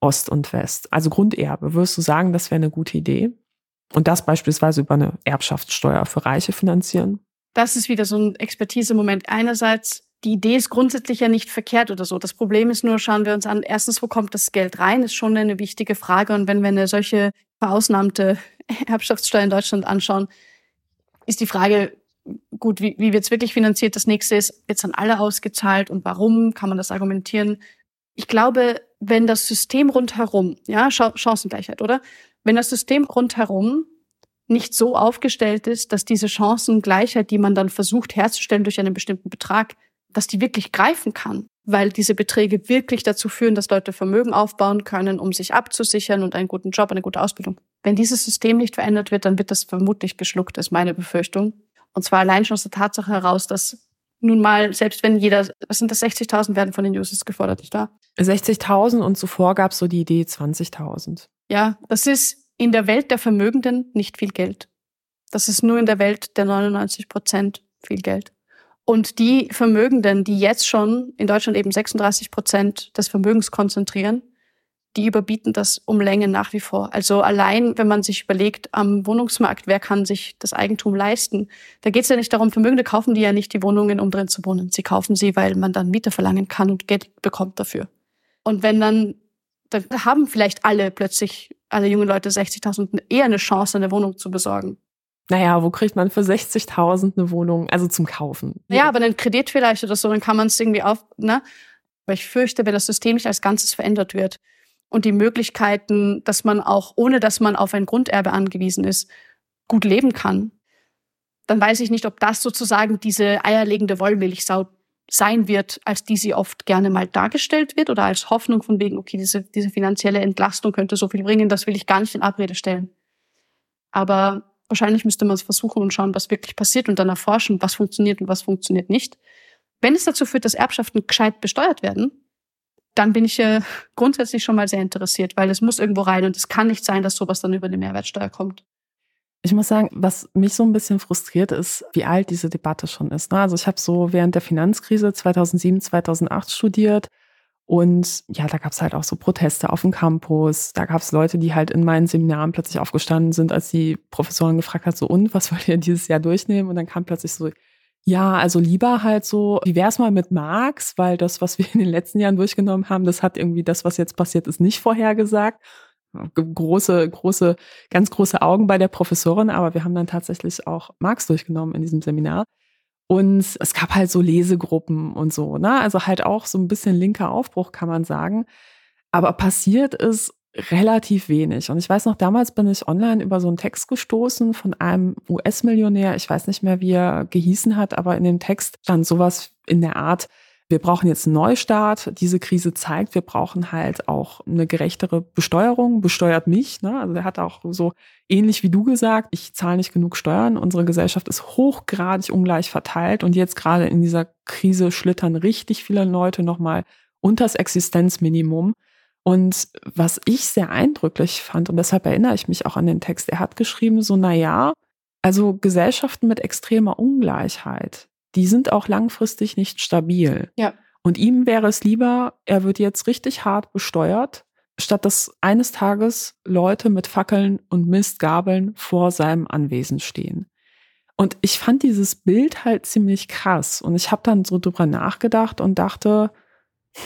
Ost und West. Also Grunderbe, würdest du sagen, das wäre eine gute Idee? Und das beispielsweise über eine Erbschaftssteuer für Reiche finanzieren? Das ist wieder so ein Expertise-Moment. Einerseits die Idee ist grundsätzlich ja nicht verkehrt oder so. Das Problem ist nur, schauen wir uns an, erstens, wo kommt das Geld rein, ist schon eine wichtige Frage. Und wenn wir eine solche verausnahmte *laughs* Erbschaftssteuer in Deutschland anschauen, ist die Frage, gut, wie, wie wird es wirklich finanziert? Das nächste ist, wird es an alle ausgezahlt und warum? Kann man das argumentieren? Ich glaube, wenn das System rundherum, ja, Chancengleichheit, oder? Wenn das System rundherum nicht so aufgestellt ist, dass diese Chancengleichheit, die man dann versucht herzustellen durch einen bestimmten Betrag, dass die wirklich greifen kann, weil diese Beträge wirklich dazu führen, dass Leute Vermögen aufbauen können, um sich abzusichern und einen guten Job, eine gute Ausbildung. Wenn dieses System nicht verändert wird, dann wird das vermutlich geschluckt, ist meine Befürchtung. Und zwar allein schon aus der Tatsache heraus, dass nun mal, selbst wenn jeder, was sind das, 60.000 werden von den Users gefordert, nicht wahr? 60.000 und zuvor gab es so die Idee 20.000. Ja, das ist in der Welt der Vermögenden nicht viel Geld. Das ist nur in der Welt der 99 Prozent viel Geld. Und die Vermögenden, die jetzt schon in Deutschland eben 36 Prozent des Vermögens konzentrieren, die überbieten das um Länge nach wie vor. Also allein, wenn man sich überlegt, am Wohnungsmarkt, wer kann sich das Eigentum leisten? Da geht es ja nicht darum, Vermögende kaufen die ja nicht die Wohnungen, um drin zu wohnen. Sie kaufen sie, weil man dann Miete verlangen kann und Geld bekommt dafür. Und wenn dann, dann haben vielleicht alle plötzlich, alle junge Leute 60.000 eher eine Chance, eine Wohnung zu besorgen. Naja, wo kriegt man für 60.000 eine Wohnung, also zum Kaufen? Ja, aber einen Kredit vielleicht oder so, dann kann man es irgendwie auf, ne? Aber ich fürchte, wenn das System nicht als Ganzes verändert wird und die Möglichkeiten, dass man auch, ohne dass man auf ein Grunderbe angewiesen ist, gut leben kann, dann weiß ich nicht, ob das sozusagen diese eierlegende Wollmilchsau sein wird, als die sie oft gerne mal dargestellt wird oder als Hoffnung von wegen, okay, diese, diese finanzielle Entlastung könnte so viel bringen, das will ich gar nicht in Abrede stellen. Aber Wahrscheinlich müsste man es versuchen und schauen, was wirklich passiert und dann erforschen, was funktioniert und was funktioniert nicht. Wenn es dazu führt, dass Erbschaften gescheit besteuert werden, dann bin ich äh, grundsätzlich schon mal sehr interessiert, weil es muss irgendwo rein und es kann nicht sein, dass sowas dann über die Mehrwertsteuer kommt. Ich muss sagen, was mich so ein bisschen frustriert ist, wie alt diese Debatte schon ist. Ne? Also ich habe so während der Finanzkrise 2007, 2008 studiert und ja, da gab es halt auch so Proteste auf dem Campus. Da gab es Leute, die halt in meinen Seminaren plötzlich aufgestanden sind, als die Professorin gefragt hat, so und, was wollt ihr dieses Jahr durchnehmen? Und dann kam plötzlich so, ja, also lieber halt so, wie wär's mal mit Marx, weil das, was wir in den letzten Jahren durchgenommen haben, das hat irgendwie das, was jetzt passiert ist, nicht vorhergesagt. Große, große, ganz große Augen bei der Professorin, aber wir haben dann tatsächlich auch Marx durchgenommen in diesem Seminar. Und es gab halt so Lesegruppen und so, ne? Also halt auch so ein bisschen linker Aufbruch, kann man sagen. Aber passiert ist relativ wenig. Und ich weiß noch, damals bin ich online über so einen Text gestoßen von einem US-Millionär. Ich weiß nicht mehr, wie er gehießen hat, aber in dem Text stand sowas in der Art, wir brauchen jetzt einen Neustart. Diese Krise zeigt, wir brauchen halt auch eine gerechtere Besteuerung. Besteuert mich. Ne? Also er hat auch so ähnlich wie du gesagt, ich zahle nicht genug Steuern. Unsere Gesellschaft ist hochgradig ungleich verteilt und jetzt gerade in dieser Krise schlittern richtig viele Leute nochmal unters Existenzminimum. Und was ich sehr eindrücklich fand, und deshalb erinnere ich mich auch an den Text, er hat geschrieben, so, na ja, also Gesellschaften mit extremer Ungleichheit, die sind auch langfristig nicht stabil. Ja. Und ihm wäre es lieber, er wird jetzt richtig hart besteuert, statt dass eines Tages Leute mit Fackeln und Mistgabeln vor seinem Anwesen stehen. Und ich fand dieses Bild halt ziemlich krass. Und ich habe dann so drüber nachgedacht und dachte,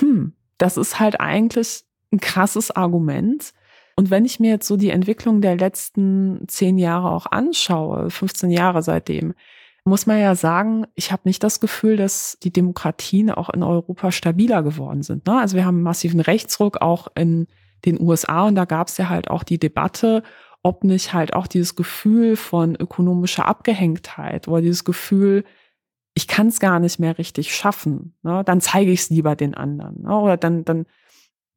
hm, das ist halt eigentlich ein krasses Argument. Und wenn ich mir jetzt so die Entwicklung der letzten zehn Jahre auch anschaue, 15 Jahre seitdem, muss man ja sagen, ich habe nicht das Gefühl, dass die Demokratien auch in Europa stabiler geworden sind. Ne? Also wir haben massiven Rechtsruck auch in den USA und da gab es ja halt auch die Debatte, ob nicht halt auch dieses Gefühl von ökonomischer Abgehängtheit oder dieses Gefühl, ich kann es gar nicht mehr richtig schaffen, ne? dann zeige ich es lieber den anderen. Ne? Oder dann, dann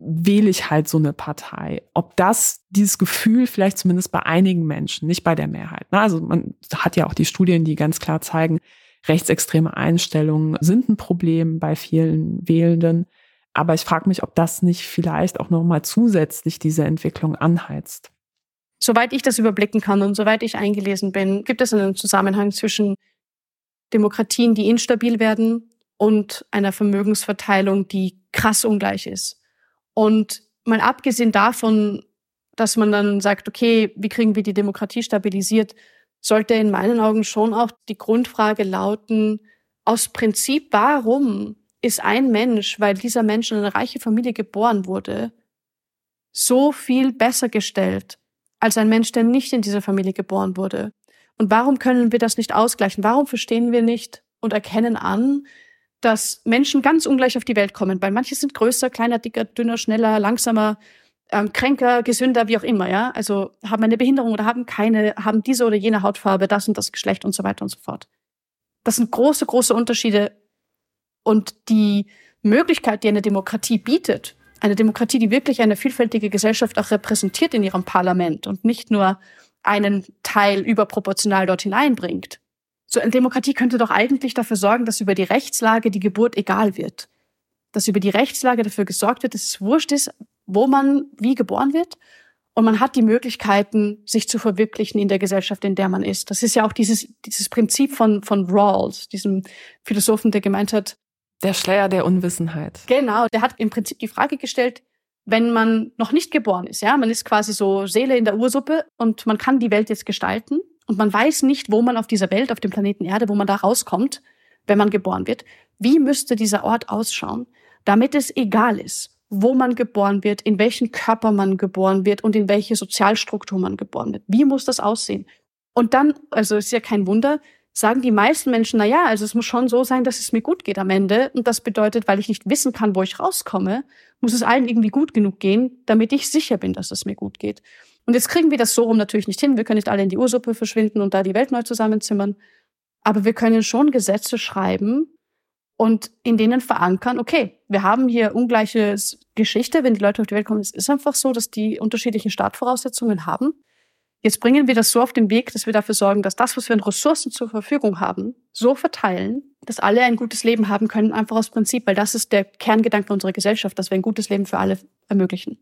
wähle ich halt so eine Partei. Ob das dieses Gefühl vielleicht zumindest bei einigen Menschen, nicht bei der Mehrheit. Ne? Also man hat ja auch die Studien, die ganz klar zeigen, rechtsextreme Einstellungen sind ein Problem bei vielen Wählenden. Aber ich frage mich, ob das nicht vielleicht auch nochmal zusätzlich diese Entwicklung anheizt. Soweit ich das überblicken kann und soweit ich eingelesen bin, gibt es einen Zusammenhang zwischen Demokratien, die instabil werden und einer Vermögensverteilung, die krass ungleich ist. Und mal abgesehen davon, dass man dann sagt, okay, wie kriegen wir die Demokratie stabilisiert, sollte in meinen Augen schon auch die Grundfrage lauten, aus Prinzip, warum ist ein Mensch, weil dieser Mensch in eine reiche Familie geboren wurde, so viel besser gestellt als ein Mensch, der nicht in dieser Familie geboren wurde? Und warum können wir das nicht ausgleichen? Warum verstehen wir nicht und erkennen an, dass Menschen ganz ungleich auf die Welt kommen, weil manche sind größer, kleiner, dicker, dünner, schneller, langsamer, ähm, kränker, gesünder, wie auch immer, ja. Also haben eine Behinderung oder haben keine, haben diese oder jene Hautfarbe, das und das Geschlecht und so weiter und so fort. Das sind große, große Unterschiede. Und die Möglichkeit, die eine Demokratie bietet, eine Demokratie, die wirklich eine vielfältige Gesellschaft auch repräsentiert in ihrem Parlament und nicht nur einen Teil überproportional dort hineinbringt, so eine Demokratie könnte doch eigentlich dafür sorgen, dass über die Rechtslage die Geburt egal wird. Dass über die Rechtslage dafür gesorgt wird, dass es wurscht ist, wo man wie geboren wird. Und man hat die Möglichkeiten, sich zu verwirklichen in der Gesellschaft, in der man ist. Das ist ja auch dieses, dieses Prinzip von, von Rawls, diesem Philosophen, der gemeint hat. Der Schleier der Unwissenheit. Genau. Der hat im Prinzip die Frage gestellt, wenn man noch nicht geboren ist, ja, man ist quasi so Seele in der Ursuppe und man kann die Welt jetzt gestalten und man weiß nicht, wo man auf dieser Welt, auf dem Planeten Erde, wo man da rauskommt, wenn man geboren wird. Wie müsste dieser Ort ausschauen, damit es egal ist, wo man geboren wird, in welchen Körper man geboren wird und in welche Sozialstruktur man geboren wird? Wie muss das aussehen? Und dann, also ist ja kein Wunder, sagen die meisten Menschen, na ja, also es muss schon so sein, dass es mir gut geht am Ende. Und das bedeutet, weil ich nicht wissen kann, wo ich rauskomme, muss es allen irgendwie gut genug gehen, damit ich sicher bin, dass es mir gut geht. Und jetzt kriegen wir das so rum natürlich nicht hin. Wir können nicht alle in die Ursuppe verschwinden und da die Welt neu zusammenzimmern. Aber wir können schon Gesetze schreiben und in denen verankern, okay, wir haben hier ungleiche Geschichte, wenn die Leute auf die Welt kommen. Es ist einfach so, dass die unterschiedliche Startvoraussetzungen haben. Jetzt bringen wir das so auf den Weg, dass wir dafür sorgen, dass das, was wir an Ressourcen zur Verfügung haben, so verteilen, dass alle ein gutes Leben haben können, einfach aus Prinzip, weil das ist der Kerngedanke unserer Gesellschaft, dass wir ein gutes Leben für alle ermöglichen.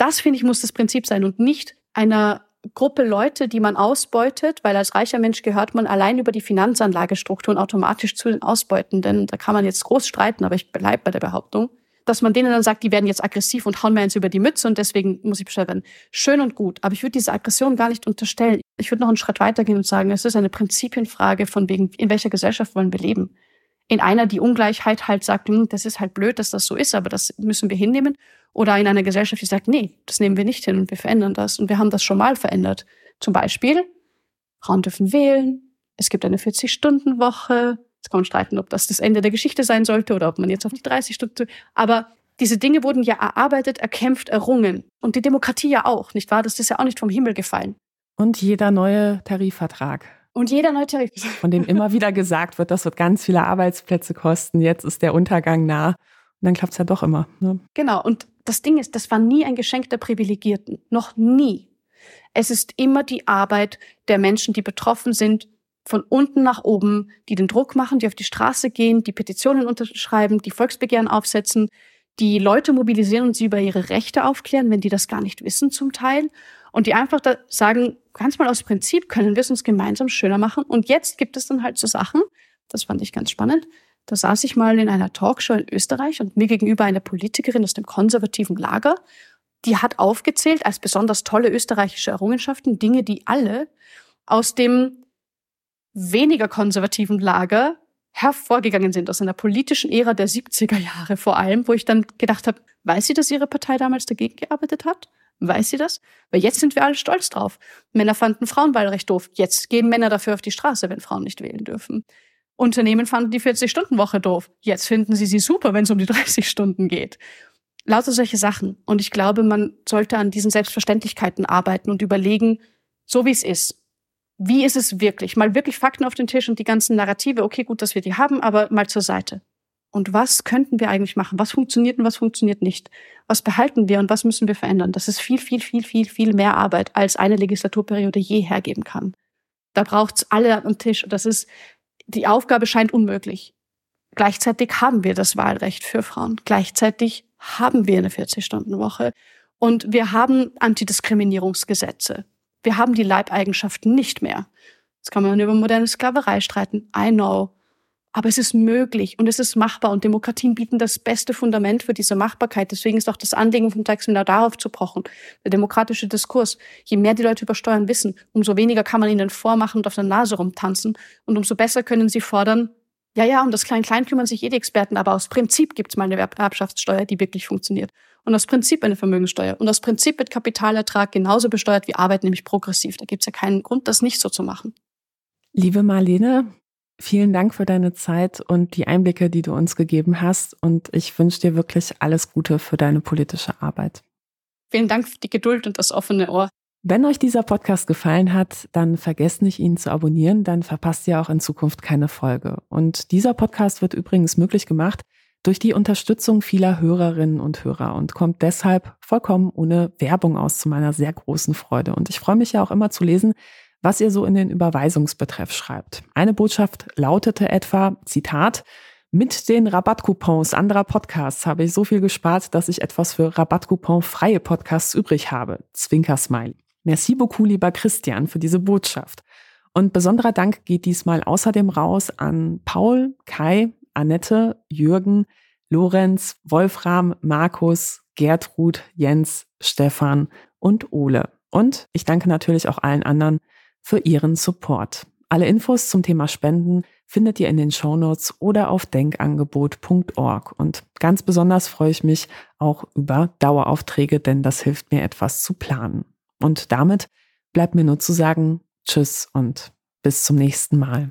Das, finde ich, muss das Prinzip sein und nicht einer Gruppe Leute, die man ausbeutet, weil als reicher Mensch gehört man allein über die Finanzanlagestrukturen automatisch zu den Ausbeutenden. Da kann man jetzt groß streiten, aber ich bleibe bei der Behauptung, dass man denen dann sagt, die werden jetzt aggressiv und hauen mir eins über die Mütze und deswegen muss ich bestellt werden. Schön und gut, aber ich würde diese Aggression gar nicht unterstellen. Ich würde noch einen Schritt weitergehen und sagen, es ist eine Prinzipienfrage von wegen, in welcher Gesellschaft wollen wir leben in einer die Ungleichheit halt sagt, hm, das ist halt blöd, dass das so ist, aber das müssen wir hinnehmen. Oder in einer Gesellschaft, die sagt, nee, das nehmen wir nicht hin und wir verändern das. Und wir haben das schon mal verändert. Zum Beispiel, Frauen dürfen wählen, es gibt eine 40-Stunden-Woche. Jetzt kann man streiten, ob das das Ende der Geschichte sein sollte oder ob man jetzt auf die 30 Stunden. Aber diese Dinge wurden ja erarbeitet, erkämpft, errungen. Und die Demokratie ja auch, nicht wahr? Das ist ja auch nicht vom Himmel gefallen. Und jeder neue Tarifvertrag Und jeder neue Tarif. Von dem immer wieder gesagt wird, das wird ganz viele Arbeitsplätze kosten, jetzt ist der Untergang nah. Dann klappt es ja doch immer. Ne? Genau, und das Ding ist, das war nie ein Geschenk der Privilegierten. Noch nie. Es ist immer die Arbeit der Menschen, die betroffen sind, von unten nach oben, die den Druck machen, die auf die Straße gehen, die Petitionen unterschreiben, die Volksbegehren aufsetzen, die Leute mobilisieren und sie über ihre Rechte aufklären, wenn die das gar nicht wissen zum Teil. Und die einfach da sagen, ganz mal aus Prinzip können wir es uns gemeinsam schöner machen. Und jetzt gibt es dann halt so Sachen, das fand ich ganz spannend. Da saß ich mal in einer Talkshow in Österreich und mir gegenüber eine Politikerin aus dem konservativen Lager, die hat aufgezählt als besonders tolle österreichische Errungenschaften Dinge, die alle aus dem weniger konservativen Lager hervorgegangen sind, aus einer politischen Ära der 70er Jahre vor allem, wo ich dann gedacht habe, weiß sie, dass ihre Partei damals dagegen gearbeitet hat? Weiß sie das? Weil jetzt sind wir alle stolz drauf. Männer fanden Frauenwahlrecht doof. Jetzt gehen Männer dafür auf die Straße, wenn Frauen nicht wählen dürfen. Unternehmen fanden die 40-Stunden-Woche doof. Jetzt finden sie sie super, wenn es um die 30 Stunden geht. Lauter solche Sachen. Und ich glaube, man sollte an diesen Selbstverständlichkeiten arbeiten und überlegen, so wie es ist, wie ist es wirklich? Mal wirklich Fakten auf den Tisch und die ganzen Narrative, okay, gut, dass wir die haben, aber mal zur Seite. Und was könnten wir eigentlich machen? Was funktioniert und was funktioniert nicht? Was behalten wir und was müssen wir verändern? Das ist viel, viel, viel, viel, viel mehr Arbeit, als eine Legislaturperiode je hergeben kann. Da braucht's alle am Tisch. Das ist, die Aufgabe scheint unmöglich. Gleichzeitig haben wir das Wahlrecht für Frauen. Gleichzeitig haben wir eine 40-Stunden-Woche. Und wir haben Antidiskriminierungsgesetze. Wir haben die Leibeigenschaften nicht mehr. Jetzt kann man über moderne Sklaverei streiten. I know. Aber es ist möglich und es ist machbar und Demokratien bieten das beste Fundament für diese Machbarkeit. Deswegen ist auch das Anliegen von Taxminar darauf zu pochen. Der demokratische Diskurs. Je mehr die Leute über Steuern wissen, umso weniger kann man ihnen vormachen und auf der Nase rumtanzen und umso besser können sie fordern, ja, ja, um das Klein-Klein kümmern sich eh die Experten, aber aus Prinzip gibt es mal eine Erbschaftssteuer, die wirklich funktioniert und aus Prinzip eine Vermögenssteuer. Und aus Prinzip wird Kapitalertrag genauso besteuert wie Arbeit, nämlich progressiv. Da gibt es ja keinen Grund, das nicht so zu machen. Liebe Marlene, vielen Dank für deine Zeit und die Einblicke, die du uns gegeben hast. Und ich wünsche dir wirklich alles Gute für deine politische Arbeit. Vielen Dank für die Geduld und das offene Ohr. Wenn euch dieser Podcast gefallen hat, dann vergesst nicht, ihn zu abonnieren, dann verpasst ihr auch in Zukunft keine Folge. Und dieser Podcast wird übrigens möglich gemacht, durch die Unterstützung vieler Hörerinnen und Hörer und kommt deshalb vollkommen ohne Werbung aus zu meiner sehr großen Freude. Und ich freue mich ja auch immer zu lesen, was ihr so in den Überweisungsbetreff schreibt. Eine Botschaft lautete etwa, Zitat, mit den Rabattcoupons anderer Podcasts habe ich so viel gespart, dass ich etwas für Rabattcoupon freie Podcasts übrig habe. Zwinker-Smiley. Merci beaucoup, lieber Christian, für diese Botschaft. Und besonderer Dank geht diesmal außerdem raus an Paul, Kai, Annette, Jürgen, Lorenz, Wolfram, Markus, Gertrud, Jens, Stefan und Ole. Und ich danke natürlich auch allen anderen für ihren Support. Alle Infos zum Thema Spenden findet ihr in den Shownotes oder auf denkangebot.org. Und ganz besonders freue ich mich auch über Daueraufträge, denn das hilft mir etwas zu planen. Und damit bleibt mir nur zu sagen, tschüss und bis zum nächsten Mal.